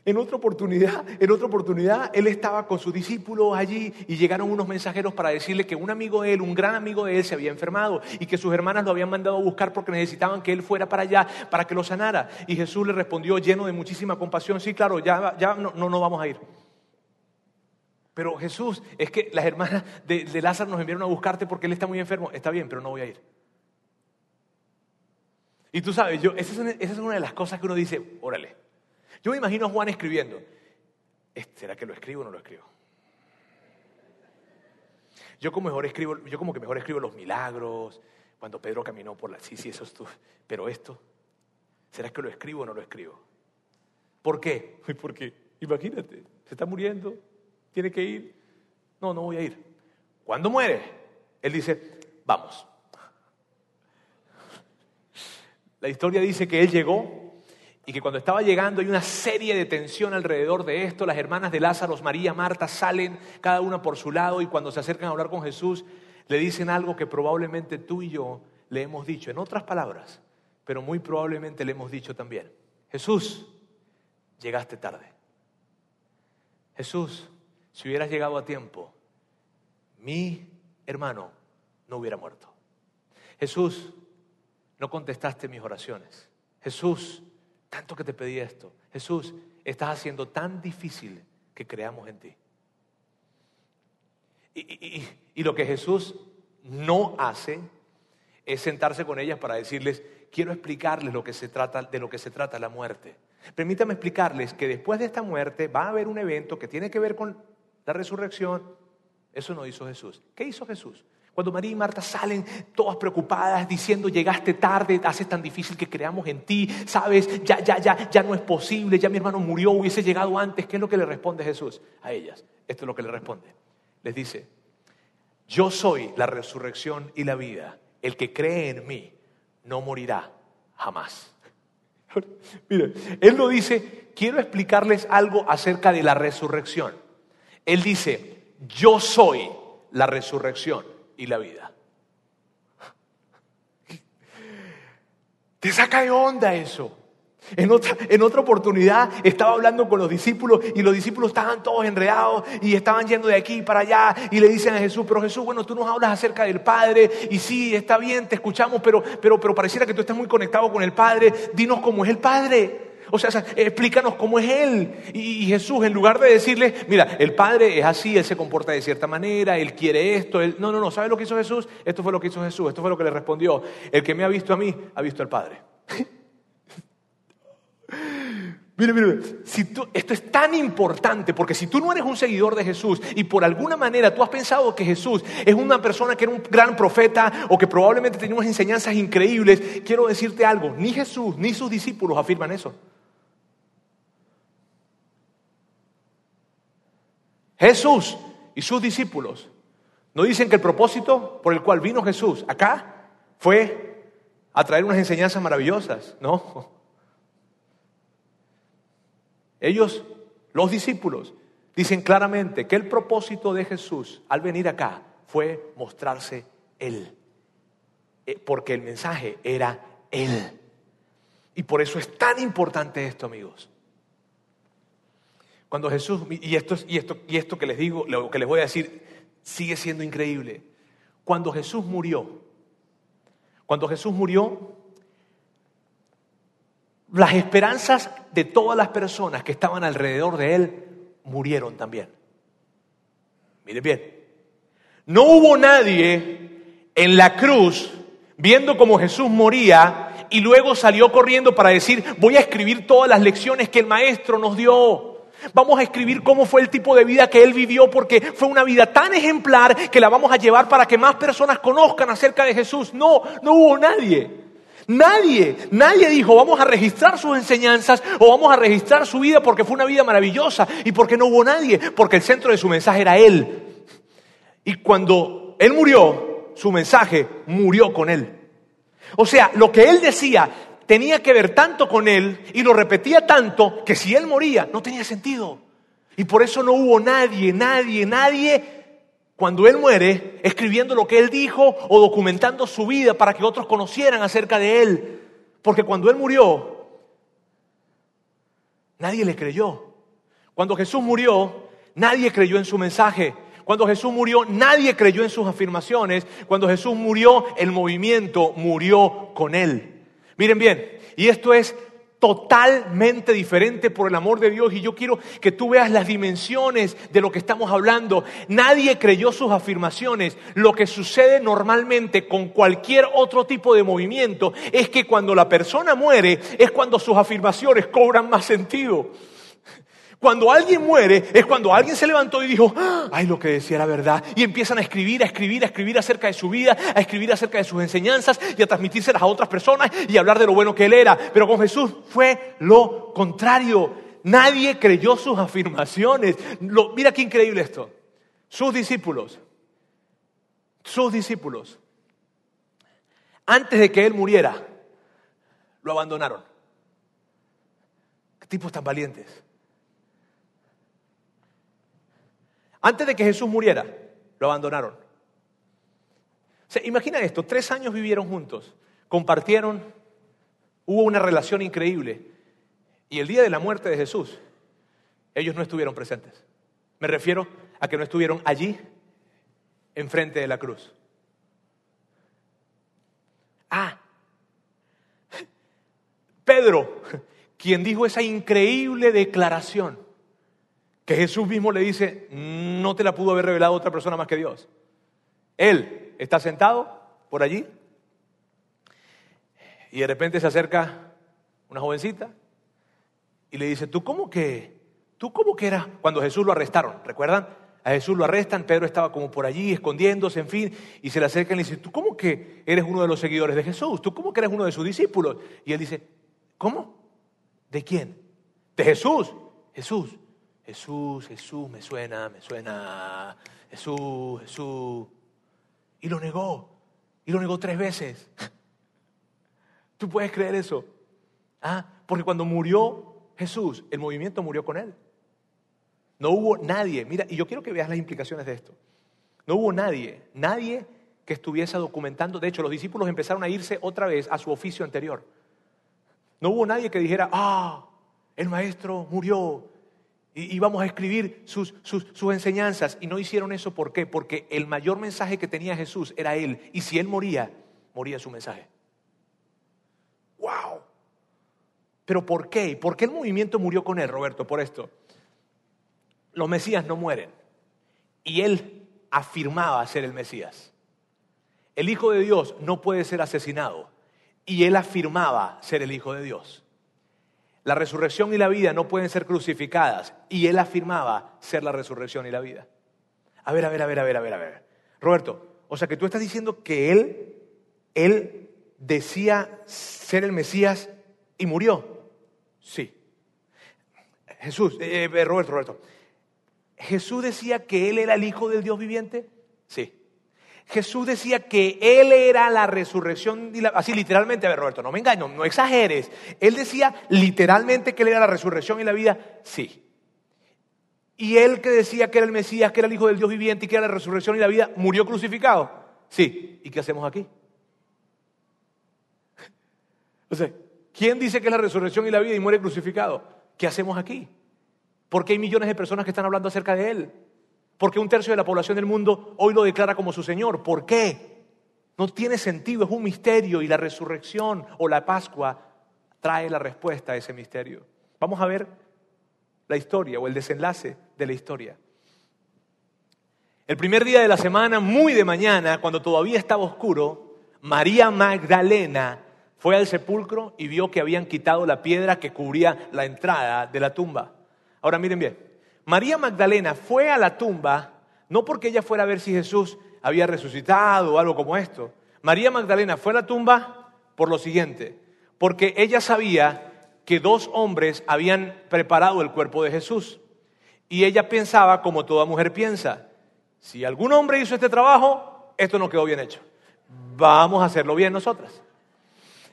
En otra oportunidad, en otra oportunidad, él estaba con sus discípulos allí y llegaron unos mensajeros para decirle que un amigo de él, un gran amigo de él, se había enfermado y que sus hermanas lo habían mandado a buscar porque necesitaban que él fuera para allá para que lo sanara. Y Jesús le respondió lleno de muchísima compasión, sí, claro, ya, ya no, no, no vamos a ir. Pero Jesús, es que las hermanas de, Lázaro nos enviaron a buscarte porque él está muy enfermo. Está bien, pero no voy a ir. Y tú sabes, yo, esa, es una, de las cosas que uno dice, órale. Yo me imagino a Juan escribiendo. ¿Será que lo escribo o no lo escribo? Yo como, mejor escribo, yo como que mejor escribo los milagros, cuando Pedro caminó por la... Sí, sí, eso es tú. Pero esto, ¿será que lo escribo o no lo escribo? ¿Por qué? Porque, imagínate, se está muriendo, tiene que ir. No, no voy a ir. ¿Cuándo muere? Él dice, vamos. La historia dice que él llegó Y que cuando estaba llegando hay una serie de tensión alrededor de esto. Las hermanas de Lázaro, María, Marta, salen cada una por su lado y cuando se acercan a hablar con Jesús, le dicen algo que probablemente tú y yo le hemos dicho, en otras palabras, pero muy probablemente le hemos dicho también. Jesús, llegaste tarde. Jesús, si hubieras llegado a tiempo, mi hermano no hubiera muerto. Jesús, no contestaste mis oraciones. Jesús, tanto que te pedí esto. Jesús, estás haciendo tan difícil que creamos en ti. Y, lo que Jesús no hace es sentarse con ellas para decirles, quiero explicarles lo que se trata, de lo que se trata la muerte. Permítame explicarles que después de esta muerte va a haber un evento que tiene que ver con la resurrección. Eso no hizo Jesús. ¿Qué hizo Jesús? Cuando María y Marta salen todas preocupadas diciendo, llegaste tarde, haces tan difícil que creamos en ti, sabes, ya, ya, ya, ya no es posible, ya mi hermano murió, hubiese llegado antes. ¿Qué es lo que le responde Jesús a ellas? Esto es lo que le responde. Les dice, yo soy la resurrección y la vida. El que cree en mí no morirá jamás. Mire, él no dice, quiero explicarles algo acerca de la resurrección. Él dice, yo soy la resurrección y la vida. Te saca de onda eso. En otra, en otra oportunidad estaba hablando con los discípulos y los discípulos estaban todos enredados y estaban yendo de aquí para allá y le dicen a Jesús, pero Jesús, bueno, tú nos hablas acerca del Padre y sí, está bien, te escuchamos, pero, pero, pero pareciera que tú estás muy conectado con el Padre, dinos cómo es el Padre. O sea, explícanos cómo es Él. Y, Jesús, en lugar de decirle, mira, el Padre es así, Él se comporta de cierta manera, Él quiere esto, Él... No, no, no, ¿sabe lo que hizo Jesús? Esto fue lo que hizo Jesús, esto fue lo que le respondió. El que me ha visto a mí, ha visto al Padre. Mire, mire, si esto es tan importante porque si tú no eres un seguidor de Jesús y por alguna manera tú has pensado que Jesús es una persona que era un gran profeta o que probablemente tenía unas enseñanzas increíbles, quiero decirte algo, ni Jesús ni sus discípulos afirman eso. Jesús y sus discípulos no dicen que el propósito por el cual vino Jesús acá fue a traer unas enseñanzas maravillosas, no. Ellos, los discípulos, dicen claramente que el propósito de Jesús al venir acá fue mostrarse Él. Eh, porque el mensaje era Él. Y por eso es tan importante esto, amigos. Cuando Jesús, y esto, y esto, y esto que les digo, lo que les voy a decir, sigue siendo increíble. Cuando Jesús murió, cuando Jesús murió, las esperanzas de todas las personas que estaban alrededor de él murieron también. Miren bien, no hubo nadie en la cruz viendo cómo Jesús moría y luego salió corriendo para decir, voy a escribir todas las lecciones que el maestro nos dio. Vamos a escribir cómo fue el tipo de vida que él vivió porque fue una vida tan ejemplar que la vamos a llevar para que más personas conozcan acerca de Jesús. No, no hubo nadie. Nadie, nadie dijo, vamos a registrar sus enseñanzas o vamos a registrar su vida porque fue una vida maravillosa y porque no hubo nadie, porque el centro de su mensaje era Él. Y cuando Él murió, su mensaje murió con Él. O sea, lo que Él decía tenía que ver tanto con Él y lo repetía tanto que si Él moría no tenía sentido. Y por eso no hubo nadie, nadie, nadie cuando Él muere, escribiendo lo que Él dijo o documentando su vida para que otros conocieran acerca de Él. Porque cuando Él murió, nadie le creyó. Cuando Jesús murió, nadie creyó en su mensaje. Cuando Jesús murió, nadie creyó en sus afirmaciones. Cuando Jesús murió, el movimiento murió con Él. Miren bien, y esto es totalmente diferente por el amor de Dios y yo quiero que tú veas las dimensiones de lo que estamos hablando. Nadie creyó sus afirmaciones. Lo que sucede normalmente con cualquier otro tipo de movimiento es que cuando la persona muere es cuando sus afirmaciones cobran más sentido. Cuando alguien muere es cuando alguien se levantó y dijo, ah, ay, lo que decía era verdad. Y empiezan a escribir, a escribir, a escribir acerca de su vida, a escribir acerca de sus enseñanzas y a transmitírselas a otras personas y a hablar de lo bueno que él era. Pero con Jesús fue lo contrario. Nadie creyó sus afirmaciones. mira qué increíble esto. Sus discípulos, sus discípulos, antes de que él muriera, lo abandonaron. Tipos tan valientes. Antes de que Jesús muriera, lo abandonaron. imagina esto, tres años vivieron juntos, compartieron, hubo una relación increíble. Y el día de la muerte de Jesús, ellos no estuvieron presentes. Me refiero a que no estuvieron allí, enfrente de la cruz. Ah, Pedro, quien dijo esa increíble declaración, que Jesús mismo le dice, no te la pudo haber revelado otra persona más que Dios. Él está sentado por allí y de repente se acerca una jovencita y le dice, ¿tú cómo que, tú cómo que eras cuando Jesús lo arrestaron? ¿Recuerdan? A Jesús lo arrestan, Pedro estaba como por allí escondiéndose, en fin, y se le acercan y le dice, ¿tú cómo que eres uno de los seguidores de Jesús? ¿Tú cómo que eres uno de sus discípulos? Y él dice, ¿cómo? ¿De quién? De Jesús. Jesús. Jesús, Jesús, me suena, me suena. Jesús, Jesús. Y lo negó. Y lo negó tres veces. ¿Tú puedes creer eso? ¿Ah? Porque cuando murió Jesús, el movimiento murió con él. No hubo nadie, mira, y yo quiero que veas las implicaciones de esto. No hubo nadie, nadie que estuviese documentando. De hecho, los discípulos empezaron a irse otra vez a su oficio anterior. No hubo nadie que dijera, ah, el maestro murió y, vamos a escribir sus, sus, sus enseñanzas. Y no hicieron eso, ¿por qué? Porque el mayor mensaje que tenía Jesús era Él. Y si Él moría, moría su mensaje. ¡Wow! ¿Pero por qué? ¿Por qué el movimiento murió con Él, Roberto? Por esto los Mesías no mueren. Y él afirmaba ser el Mesías. El Hijo de Dios no puede ser asesinado. Y él afirmaba ser el Hijo de Dios. La resurrección y la vida no pueden ser crucificadas. Y él afirmaba ser la resurrección y la vida. A ver, a ver, a ver, a ver, a ver, a ver. Roberto, o sea que tú estás diciendo que él, él decía ser el Mesías y murió. Sí. Jesús, eh, eh, Roberto, Roberto, Jesús decía que Él era el Hijo del Dios viviente. Sí. Jesús decía que Él era la resurrección, así literalmente, a ver Roberto, no me engañes, no, exageres. Él decía literalmente que Él era la resurrección y la vida, sí. Y Él que decía que era el Mesías, que era el Hijo del Dios viviente y que era la resurrección y la vida, murió crucificado. Sí. ¿Y qué hacemos aquí? O ¿quién dice que es la resurrección y la vida y muere crucificado? ¿Qué hacemos aquí? ¿Por qué hay millones de personas que están hablando acerca de Él? ¿Por qué un tercio de la población del mundo hoy lo declara como su Señor? ¿Por qué? No tiene sentido, es un misterio y la resurrección o la Pascua trae la respuesta a ese misterio. Vamos a ver la historia o el desenlace de la historia. El primer día de la semana, muy de mañana, cuando todavía estaba oscuro, María Magdalena fue al sepulcro y vio que habían quitado la piedra que cubría la entrada de la tumba. Ahora miren bien, María Magdalena fue a la tumba no porque ella fuera a ver si Jesús había resucitado o algo como esto. María Magdalena fue a la tumba por lo siguiente, porque ella sabía que dos hombres habían preparado el cuerpo de Jesús. Y ella pensaba como toda mujer piensa, si algún hombre hizo este trabajo, esto no quedó bien hecho. Vamos a hacerlo bien nosotras.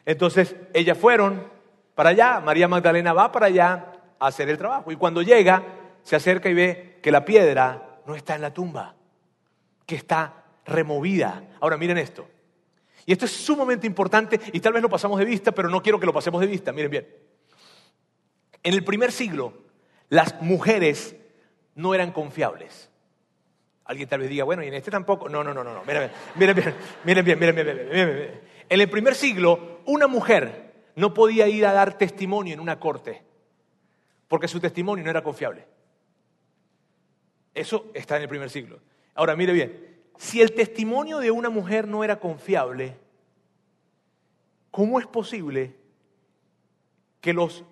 Entonces, ellas fueron para allá, María Magdalena va para allá, hacer el trabajo. Y cuando llega, se acerca y ve que la piedra no está en la tumba, que está removida. Ahora miren esto. Y esto es sumamente importante y tal vez lo pasamos de vista, pero no quiero que lo pasemos de vista. Miren bien. En el primer siglo, las mujeres no eran confiables. Alguien tal vez diga, bueno, y en este tampoco. No, no, no, no. Miren, miren bien, miren bien, miren bien, miren bien. En el primer siglo, una mujer no podía ir a dar testimonio en una corte porque su testimonio no era confiable. Eso está en el primer siglo. Ahora, mire bien, si el testimonio de una mujer no era confiable, ¿cómo es posible que los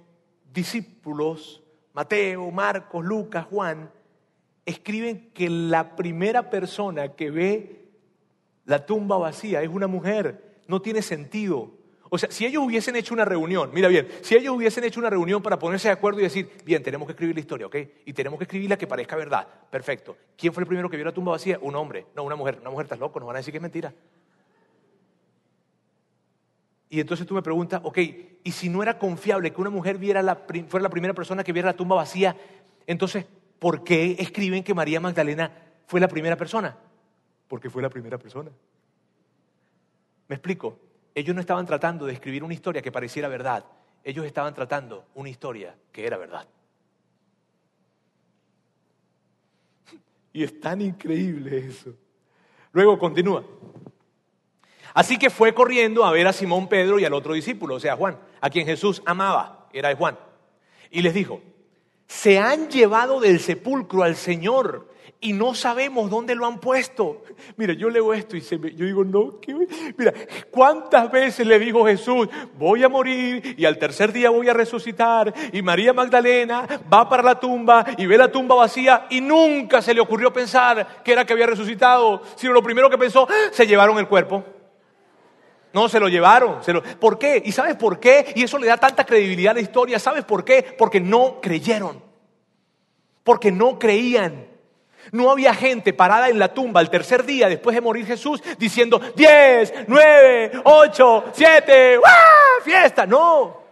discípulos, Mateo, Marcos, Lucas, Juan, escriben que la primera persona que ve la tumba vacía es una mujer? No tiene sentido. O sea, si ellos hubiesen hecho una reunión, mira bien, si ellos hubiesen hecho una reunión para ponerse de acuerdo y decir, bien, tenemos que escribir la historia, ¿ok? Y tenemos que escribirla que parezca verdad. Perfecto. ¿Quién fue el primero que vio la tumba vacía? Un hombre, no una mujer. Una mujer está loco, nos van a decir que es mentira. Y entonces tú me preguntas, ok, y si no era confiable que una mujer viera la, fuera la primera persona que viera la tumba vacía, entonces, ¿por qué escriben que María Magdalena fue la primera persona? Porque fue la primera persona. ¿Me explico? Ellos no estaban tratando de escribir una historia que pareciera verdad, ellos estaban tratando una historia que era verdad. Y es tan increíble eso. Luego continúa. Así que fue corriendo a ver a Simón Pedro y al otro discípulo, o sea, Juan, a quien Jesús amaba, era de Juan. Y les dijo, se han llevado del sepulcro al Señor y no sabemos dónde lo han puesto. Mira, yo leo esto y se yo digo, no, mira, ¿cuántas veces le dijo Jesús, voy a morir y al tercer día voy a resucitar? Y María Magdalena va para la tumba y ve la tumba vacía y nunca se le ocurrió pensar que era que había resucitado, sino lo primero que pensó, se llevaron el cuerpo. No, se lo llevaron. ¿Por qué? ¿Y sabes por qué? Y eso le da tanta credibilidad a la historia. ¿Sabes por qué? Porque no creyeron. Porque no creían. No había gente parada en la tumba el tercer día después de morir Jesús diciendo 10, 9, 8, 7, fiesta. No.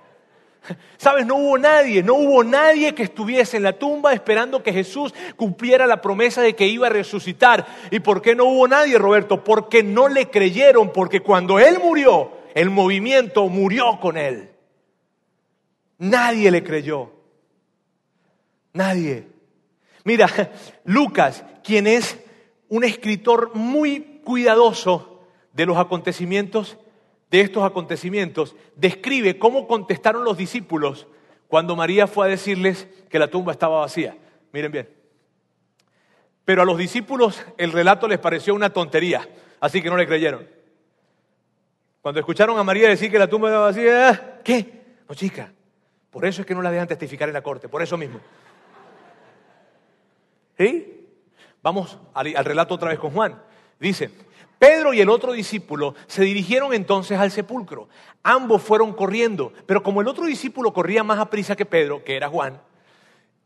¿Sabes? No hubo nadie, no hubo nadie que estuviese en la tumba esperando que Jesús cumpliera la promesa de que iba a resucitar. ¿Y por qué no hubo nadie, Roberto? Porque no le creyeron, porque cuando Él murió, el movimiento murió con Él. Nadie le creyó. Nadie. Mira, Lucas, quien es un escritor muy cuidadoso de los acontecimientos, de estos acontecimientos, describe cómo contestaron los discípulos cuando María fue a decirles que la tumba estaba vacía. Miren bien. Pero a los discípulos el relato les pareció una tontería, así que no le creyeron. Cuando escucharon a María decir que la tumba estaba vacía, ¿qué? No, chica, por eso es que no la dejan testificar en la corte, por eso mismo. ¿Sí? Vamos al, al relato otra vez con Juan. Dice, Pedro y el otro discípulo se dirigieron entonces al sepulcro. Ambos fueron corriendo, pero como el otro discípulo corría más a prisa que Pedro, que era Juan,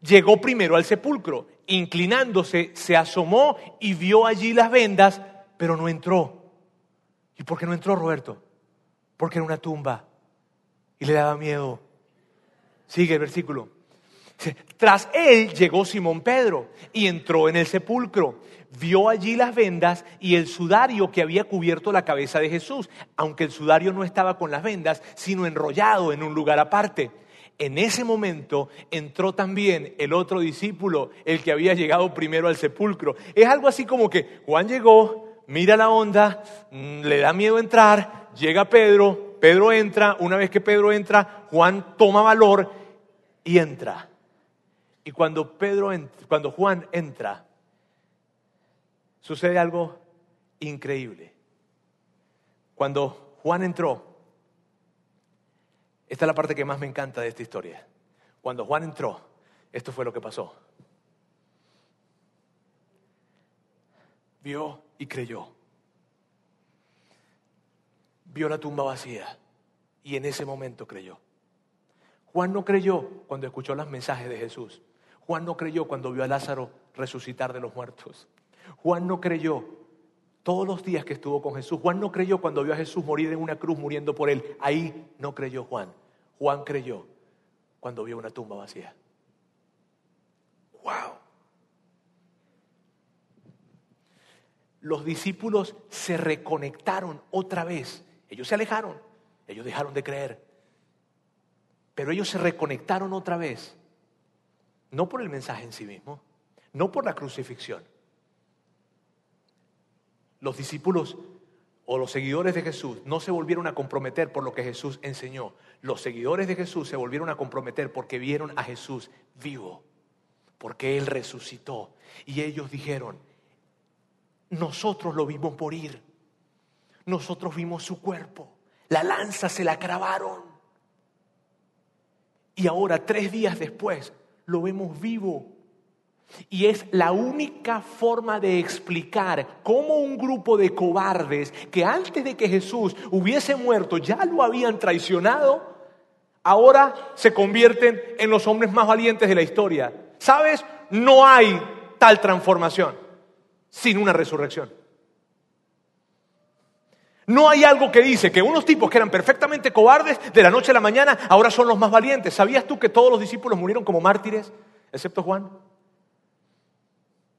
llegó primero al sepulcro. Inclinándose, se asomó y vio allí las vendas, pero no entró. ¿Y por qué no entró Roberto? Porque era una tumba y le daba miedo. Sigue el versículo. Tras él llegó Simón Pedro y entró en el sepulcro. Vio allí las vendas y el sudario que había cubierto la cabeza de Jesús, aunque el sudario no estaba con las vendas, sino enrollado en un lugar aparte. En ese momento entró también el otro discípulo, el que había llegado primero al sepulcro. Es algo así como que Juan llegó, mira la onda, mm, le da miedo entrar, llega Pedro, Pedro entra, una vez que Pedro entra, Juan toma valor y entra. Y cuando, Pedro, cuando Juan entra, sucede algo increíble. Cuando Juan entró, esta es la parte que más me encanta de esta historia. Cuando Juan entró, esto fue lo que pasó. Vio y creyó. Vio la tumba vacía y en ese momento creyó. Juan no creyó cuando escuchó los mensajes de Jesús. Juan no creyó cuando vio a Lázaro resucitar de los muertos. Juan no creyó todos los días que estuvo con Jesús. Juan no creyó cuando vio a Jesús morir en una cruz muriendo por él. Ahí no creyó Juan. Juan creyó cuando vio una tumba vacía. ¡Wow! Los discípulos se reconectaron otra vez. Ellos se alejaron, ellos dejaron de creer. Pero ellos se reconectaron otra vez no por el mensaje en sí mismo, no por la crucifixión. Los discípulos o los seguidores de Jesús no se volvieron a comprometer por lo que Jesús enseñó. Los seguidores de Jesús se volvieron a comprometer porque vieron a Jesús vivo, porque Él resucitó. Y ellos dijeron, nosotros lo vimos morir, nosotros vimos su cuerpo, la lanza se la clavaron. Y ahora, tres días después, lo vemos vivo. Y es la única forma de explicar cómo un grupo de cobardes que antes de que Jesús hubiese muerto ya lo habían traicionado, ahora se convierten en los hombres más valientes de la historia. ¿Sabes? No hay tal transformación sin una resurrección. No hay algo que dice que unos tipos que eran perfectamente cobardes de la noche a la mañana ahora son los más valientes. ¿Sabías tú que todos los discípulos murieron como mártires, excepto Juan?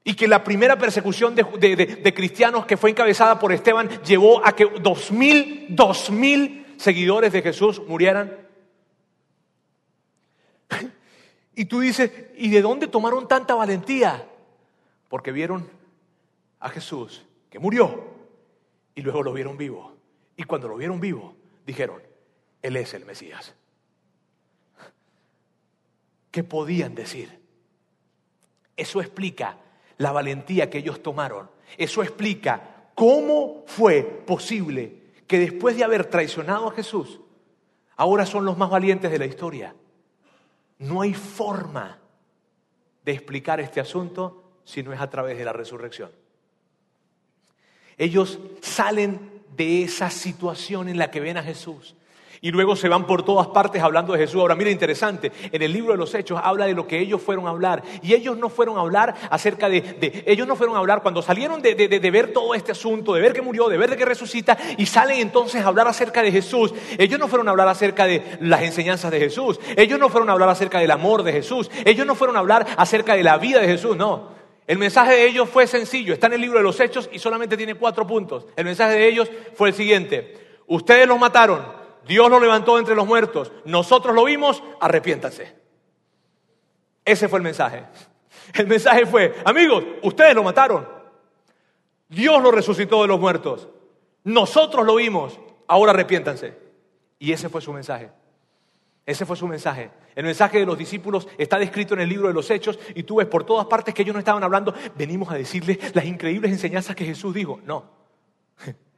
Y que la primera persecución de, cristianos que fue encabezada por Esteban llevó a que dos mil, dos mil seguidores de Jesús murieran. Y tú dices, ¿y de dónde tomaron tanta valentía? Porque vieron a Jesús que murió y luego lo vieron vivo. Y cuando lo vieron vivo, dijeron, Él es el Mesías. ¿Qué podían decir? Eso explica la valentía que ellos tomaron. Eso explica cómo fue posible que después de haber traicionado a Jesús, ahora son los más valientes de la historia. No hay forma de explicar este asunto si no es a través de la resurrección. Ellos salen de esa situación en la que ven a Jesús y luego se van por todas partes hablando de Jesús. Ahora, mira, interesante, en el libro de los Hechos habla de lo que ellos fueron a hablar. Y ellos no fueron a hablar acerca de, ellos no fueron a hablar cuando salieron de, de, ver todo este asunto, de ver que murió, de ver de que resucita, y salen entonces a hablar acerca de Jesús. Ellos no fueron a hablar acerca de las enseñanzas de Jesús. Ellos no fueron a hablar acerca del amor de Jesús. Ellos no fueron a hablar acerca de la vida de Jesús, no. El mensaje de ellos fue sencillo, está en el libro de los Hechos y solamente tiene cuatro puntos. El mensaje de ellos fue el siguiente, ustedes los mataron, Dios lo levantó entre los muertos, nosotros lo vimos, arrepiéntanse. Ese fue el mensaje. El mensaje fue, amigos, ustedes lo mataron. Dios lo resucitó de los muertos. Nosotros lo vimos, ahora arrepiéntanse. Y ese fue su mensaje. Ese fue su mensaje. El mensaje de los discípulos está descrito en el libro de los Hechos y tú ves por todas partes que ellos no estaban hablando, venimos a decirles las increíbles enseñanzas que Jesús dijo. No,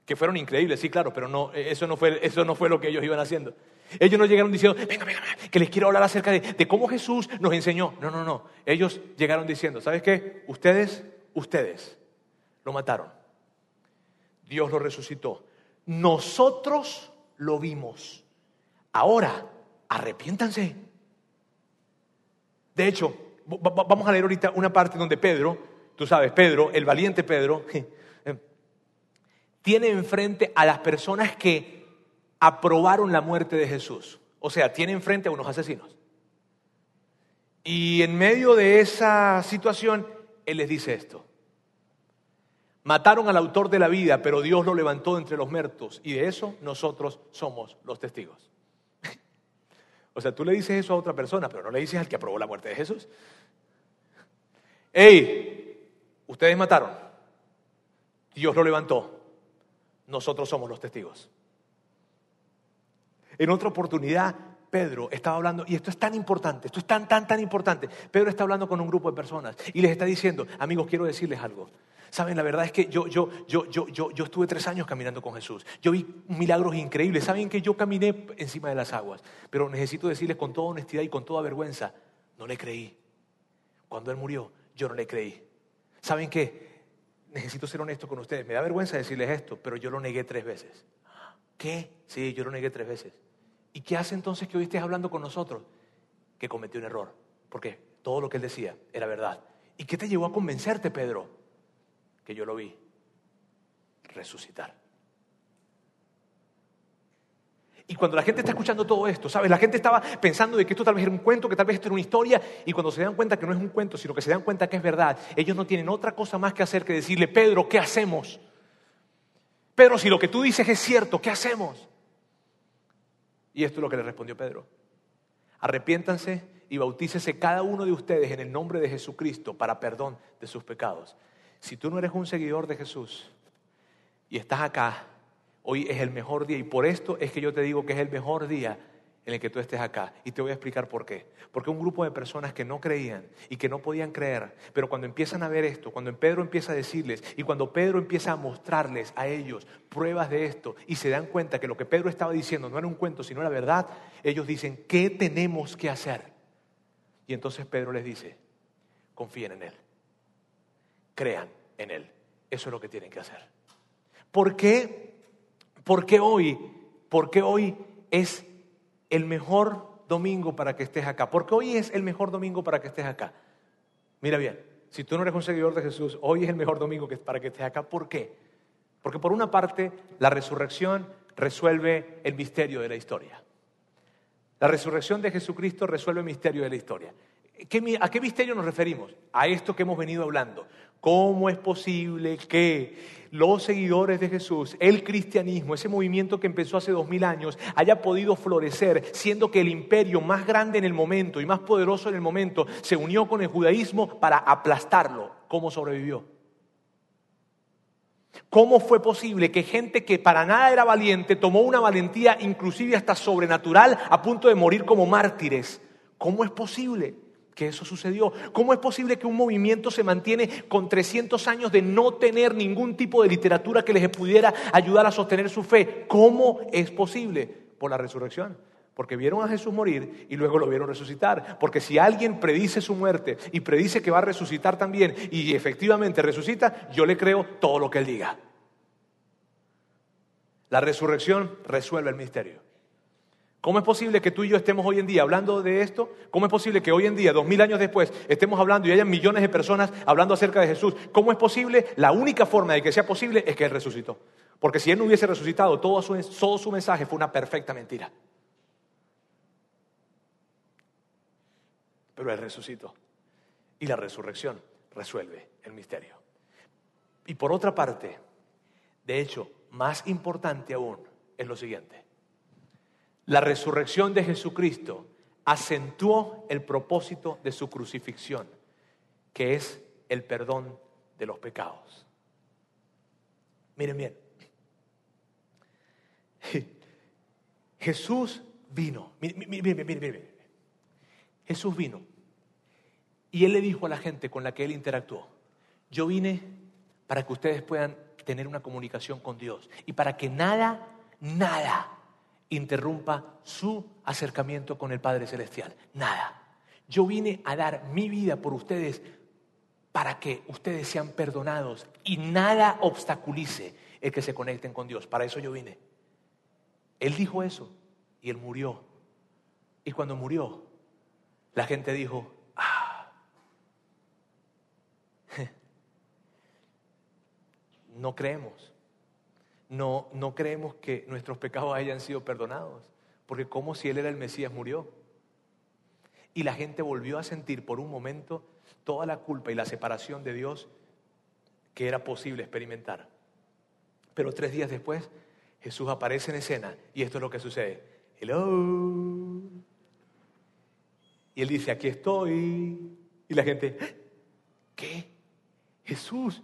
que fueron increíbles, sí, claro, pero no, eso, no fue, eso no fue lo que ellos iban haciendo. Ellos no llegaron diciendo, venga, venga, que les quiero hablar acerca de, de cómo Jesús nos enseñó. No, no, no. Ellos llegaron diciendo, ¿sabes qué? Ustedes, ustedes lo mataron. Dios lo resucitó. Nosotros lo vimos. Ahora, arrepiéntanse. De hecho, vamos a leer ahorita una parte donde Pedro, tú sabes, Pedro, el valiente Pedro, tiene enfrente a las personas que aprobaron la muerte de Jesús. O sea, tiene enfrente a unos asesinos. Y en medio de esa situación, Él les dice esto. Mataron al autor de la vida, pero Dios lo levantó entre los muertos. Y de eso nosotros somos los testigos. o sea, tú le dices eso a otra persona, pero no le dices al que aprobó la muerte de Jesús. ¡Ey! Ustedes mataron. Dios lo levantó nosotros somos los testigos. En otra oportunidad, Pedro estaba hablando, y esto es tan importante, esto es tan, tan, tan importante. Pedro está hablando con un grupo de personas y les está diciendo, amigos, quiero decirles algo. Saben, la verdad es que yo, yo, yo, yo, yo, yo estuve tres años caminando con Jesús. Yo vi milagros increíbles. Saben que yo caminé encima de las aguas. Pero necesito decirles con toda honestidad y con toda vergüenza, no le creí. Cuando Él murió, yo no le creí. ¿Saben qué? Necesito ser honesto con ustedes. Me da vergüenza decirles esto, pero yo lo negué tres veces. ¿Qué? Sí, yo lo negué tres veces. ¿Y qué hace entonces que hoy estés hablando con nosotros? Que cometió un error. Porque todo lo que él decía era verdad. ¿Y qué te llevó a convencerte, Pedro? Que yo lo vi resucitar. Y cuando la gente está escuchando todo esto, ¿sabes? La gente estaba pensando de que esto tal vez era un cuento, que tal vez esto era una historia, y cuando se dan cuenta que no es un cuento, sino que se dan cuenta que es verdad, ellos no tienen otra cosa más que hacer que decirle, Pedro, ¿qué hacemos? Pedro, si lo que tú dices es cierto, ¿qué hacemos? Y esto es lo que le respondió Pedro. Arrepiéntanse y bautícese cada uno de ustedes en el nombre de Jesucristo para perdón de sus pecados. Si tú no eres un seguidor de Jesús y estás acá Hoy es el mejor día y por esto es que yo te digo que es el mejor día en el que tú estés acá. Y te voy a explicar por qué. Porque un grupo de personas que no creían y que no podían creer, pero cuando empiezan a ver esto, cuando Pedro empieza a decirles y cuando Pedro empieza a mostrarles a ellos pruebas de esto y se dan cuenta que lo que Pedro estaba diciendo no era un cuento, sino era verdad, ellos dicen, ¿qué tenemos que hacer? Y entonces Pedro les dice, confíen en Él, crean en Él. Eso es lo que tienen que hacer. ¿Por qué ¿Por qué hoy? Porque hoy es el mejor domingo para que estés acá. Porque hoy es el mejor domingo para que estés acá. Mira bien, si tú no eres un seguidor de Jesús, hoy es el mejor domingo para que estés acá. ¿Por qué? Porque por una parte, la resurrección resuelve el misterio de la historia. La resurrección de Jesucristo resuelve el misterio de la historia. ¿A qué misterio nos referimos? A esto que hemos venido hablando. ¿Cómo es posible que los seguidores de Jesús, el cristianismo, ese movimiento que empezó hace dos mil años, haya podido florecer, siendo que el imperio más grande en el momento y más poderoso en el momento se unió con el judaísmo para aplastarlo? ¿Cómo sobrevivió? ¿Cómo fue posible que gente que para nada era valiente tomó una valentía inclusive hasta sobrenatural a punto de morir como mártires? ¿Cómo es posible? Que eso sucedió. ¿Cómo es posible que un movimiento se mantiene con 300 años de no tener ningún tipo de literatura que les pudiera ayudar a sostener su fe? ¿Cómo es posible? Por la resurrección. Porque vieron a Jesús morir y luego lo vieron resucitar. Porque si alguien predice su muerte y predice que va a resucitar también y efectivamente resucita, yo le creo todo lo que él diga. La resurrección resuelve el misterio. ¿Cómo es posible que tú y yo estemos hoy en día hablando de esto? ¿Cómo es posible que hoy en día, dos mil años después, estemos hablando y haya millones de personas hablando acerca de Jesús? ¿Cómo es posible? La única forma de que sea posible es que Él resucitó. Porque si Él no hubiese resucitado, todo su, todo su mensaje fue una perfecta mentira. Pero Él resucitó. Y la resurrección resuelve el misterio. Y por otra parte, de hecho, más importante aún, es lo siguiente. La resurrección de Jesucristo acentuó el propósito de su crucifixión, que es el perdón de los pecados. Miren bien, Jesús vino, miren, miren, Jesús vino. Y él le dijo a la gente con la que él interactuó, yo vine para que ustedes puedan tener una comunicación con Dios y para que nada, nada interrumpa su acercamiento con el Padre Celestial. Nada. Yo vine a dar mi vida por ustedes para que ustedes sean perdonados y nada obstaculice el que se conecten con Dios. Para eso yo vine. Él dijo eso y él murió. Y cuando murió, la gente dijo, ah, no creemos no, no creemos que nuestros pecados hayan sido perdonados, porque como si Él era el Mesías murió. Y la gente volvió a sentir por un momento toda la culpa y la separación de Dios que era posible experimentar. Pero tres días después, Jesús aparece en escena y esto es lo que sucede. Hello. Y él dice, aquí estoy. Y la gente, ¿qué? Jesús,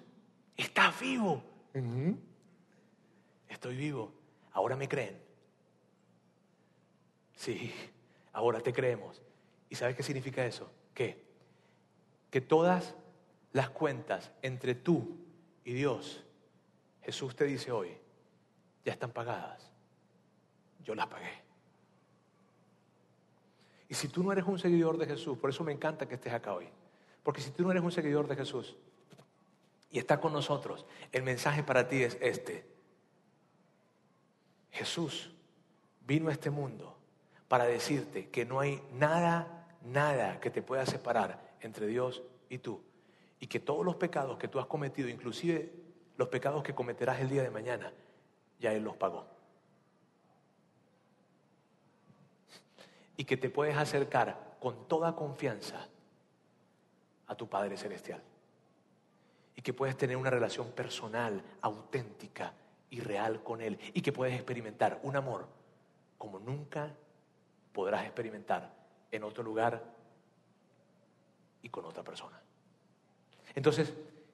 está vivo estoy vivo, ahora me creen. Sí, ahora te creemos. ¿Y sabes qué significa eso? ¿Qué? Que todas las cuentas entre tú y Dios, Jesús te dice hoy, ya están pagadas. Yo las pagué. Y si tú no eres un seguidor de Jesús, por eso me encanta que estés acá hoy, porque si tú no eres un seguidor de Jesús y estás con nosotros, el mensaje para ti es este. Jesús vino a este mundo para decirte que no hay nada, nada que te pueda separar entre Dios y tú. Y que todos los pecados que tú has cometido, inclusive los pecados que cometerás el día de mañana, ya Él los pagó. Y que te puedes acercar con toda confianza a tu Padre Celestial. Y que puedes tener una relación personal, auténtica, y real con Él y que puedes experimentar un amor como nunca podrás experimentar en otro lugar y con otra persona. Entonces,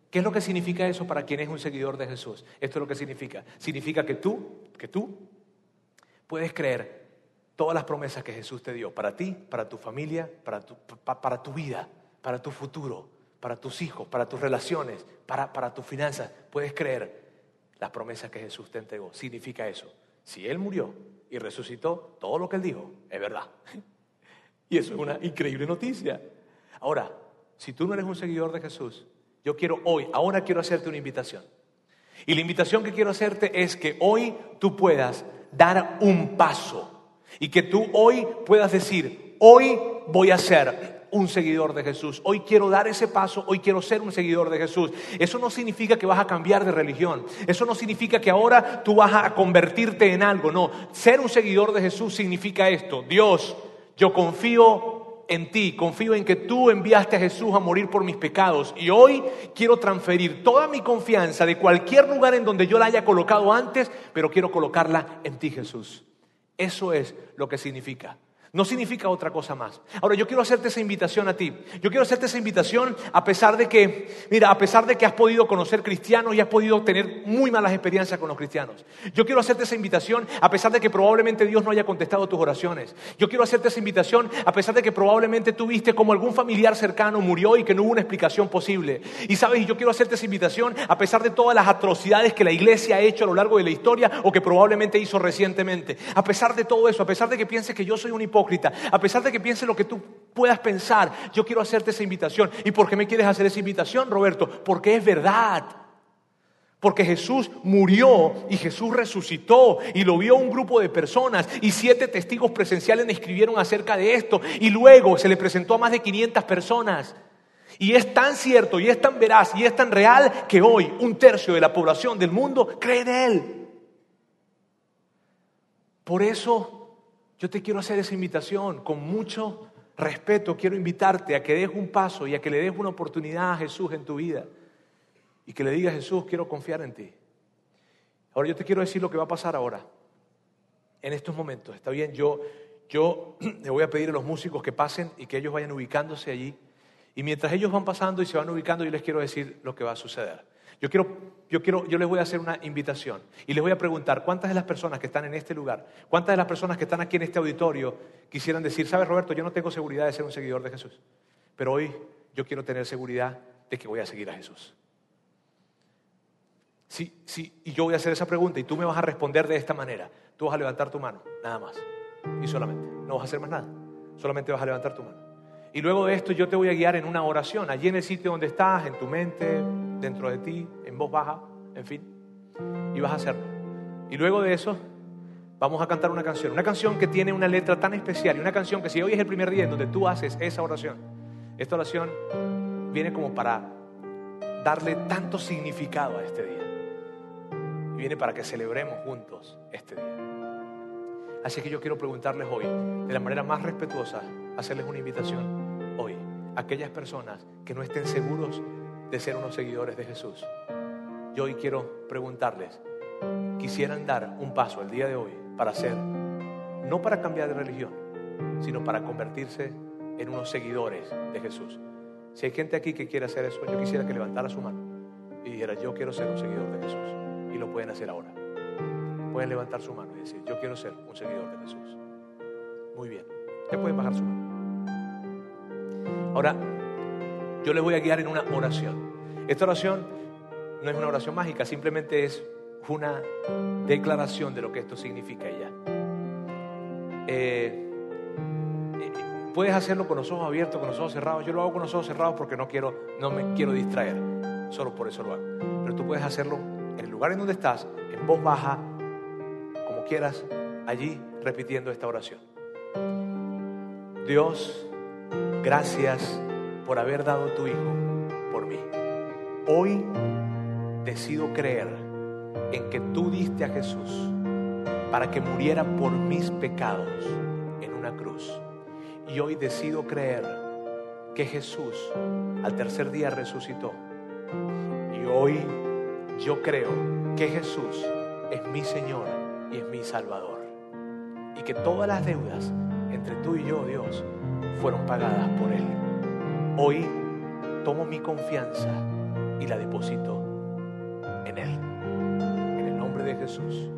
¿qué es lo que significa eso para quien es un seguidor de Jesús? Esto es lo que significa. Significa que tú, que tú puedes creer todas las promesas que Jesús te dio para ti, para tu familia, para tu, para tu vida, para tu futuro, para tus hijos, para tus relaciones, para, para tus finanzas. Puedes creer las promesas que Jesús te entregó. Significa eso. Si Él murió y resucitó, todo lo que Él dijo es verdad. Y eso es una increíble noticia. Ahora, si tú no eres un seguidor de Jesús, yo quiero hoy, ahora quiero hacerte una invitación. Y la invitación que quiero hacerte es que hoy tú puedas dar un paso y que tú hoy puedas decir, hoy voy a hacer un seguidor de Jesús. Hoy quiero dar ese paso, hoy quiero ser un seguidor de Jesús. Eso no significa que vas a cambiar de religión. Eso no significa que ahora tú vas a convertirte en algo. No, ser un seguidor de Jesús significa esto. Dios, yo confío en ti, confío en que tú enviaste a Jesús a morir por mis pecados y hoy quiero transferir toda mi confianza de cualquier lugar en donde yo la haya colocado antes, pero quiero colocarla en ti Jesús. Eso es lo que significa no significa otra cosa más. Ahora, yo quiero hacerte esa invitación a ti. Yo quiero hacerte esa invitación a pesar de que, mira, a pesar de que has podido conocer cristianos y has podido tener muy malas experiencias con los cristianos. Yo quiero hacerte esa invitación a pesar de que probablemente Dios no haya contestado tus oraciones. Yo quiero hacerte esa invitación a pesar de que probablemente tuviste como algún familiar cercano murió y que no hubo una explicación posible. Y sabes, yo quiero hacerte esa invitación a pesar de todas las atrocidades que la iglesia ha hecho a lo largo de la historia o que probablemente hizo recientemente. A pesar de todo eso, a pesar de que pienses que yo soy un hipócrita, a pesar de que piense lo que tú puedas pensar, yo quiero hacerte esa invitación. ¿Y por qué me quieres hacer esa invitación, Roberto? Porque es verdad. Porque Jesús murió y Jesús resucitó y lo vio un grupo de personas y siete testigos presenciales escribieron acerca de esto y luego se le presentó a más de 500 personas. Y es tan cierto y es tan veraz y es tan real que hoy un tercio de la población del mundo cree en Él. Por eso yo te quiero hacer esa invitación con mucho respeto. Quiero invitarte a que des un paso y a que le des una oportunidad a Jesús en tu vida. Y que le digas, Jesús, quiero confiar en ti. Ahora yo te quiero decir lo que va a pasar ahora, en estos momentos. Está bien, yo, yo le voy a pedir a los músicos que pasen y que ellos vayan ubicándose allí. Y mientras ellos van pasando y se van ubicando, yo les quiero decir lo que va a suceder. Yo quiero, yo quiero, yo les voy a hacer una invitación y les voy a preguntar cuántas de las personas que están en este lugar, cuántas de las personas que están aquí en este auditorio quisieran decir, sabes Roberto, yo no tengo seguridad de ser un seguidor de Jesús, pero hoy yo quiero tener seguridad de que voy a seguir a Jesús. Sí, sí, y yo voy a hacer esa pregunta y tú me vas a responder de esta manera. Tú vas a levantar tu mano, nada más. Y solamente, no vas a hacer más nada, solamente vas a levantar tu mano. Y luego de esto yo te voy a guiar en una oración, allí en el sitio donde estás, en tu mente, dentro de ti, en voz baja, en fin. Y vas a hacerlo. Y luego de eso, vamos a cantar una canción. Una canción que tiene una letra tan especial y una canción que si hoy es el primer día en donde tú haces esa oración, esta oración viene como para darle tanto significado a este día. Y viene para que celebremos juntos este día. Así que yo quiero preguntarles hoy, de la manera más respetuosa, hacerles una invitación hoy a aquellas personas que no estén seguros de ser unos seguidores de Jesús. Yo hoy quiero preguntarles, quisieran dar un paso el día de hoy para ser, no para cambiar de religión, sino para convertirse en unos seguidores de Jesús. Si hay gente aquí que quiere hacer eso, yo quisiera que levantara su mano y dijera, yo quiero ser un seguidor de Jesús. Y lo pueden hacer ahora. Pueden levantar su mano y decir, yo quiero ser un seguidor de Jesús. Muy bien. Ya pueden bajar su mano. Ahora, yo les voy a guiar en una oración. Esta oración no es una oración mágica, simplemente es una declaración de lo que esto significa ya. Eh, puedes hacerlo con los ojos abiertos, con los ojos cerrados. Yo lo hago con los ojos cerrados porque no quiero, no me quiero distraer. Solo por eso lo hago. Pero tú puedes hacerlo en el lugar en donde estás, en voz baja, como quieras, allí repitiendo esta oración. Dios, gracias por haber dado tu Hijo por mí. Hoy decido creer en que tú diste a Jesús para que muriera por mis pecados en una cruz. Y hoy decido creer que Jesús al tercer día resucitó. Y hoy yo creo que Jesús es mi Señor y es mi Salvador. Y que todas las deudas entre tú y yo, Dios, fueron pagadas por Él. Hoy tomo mi confianza y la deposito en Él. En el nombre de Jesús.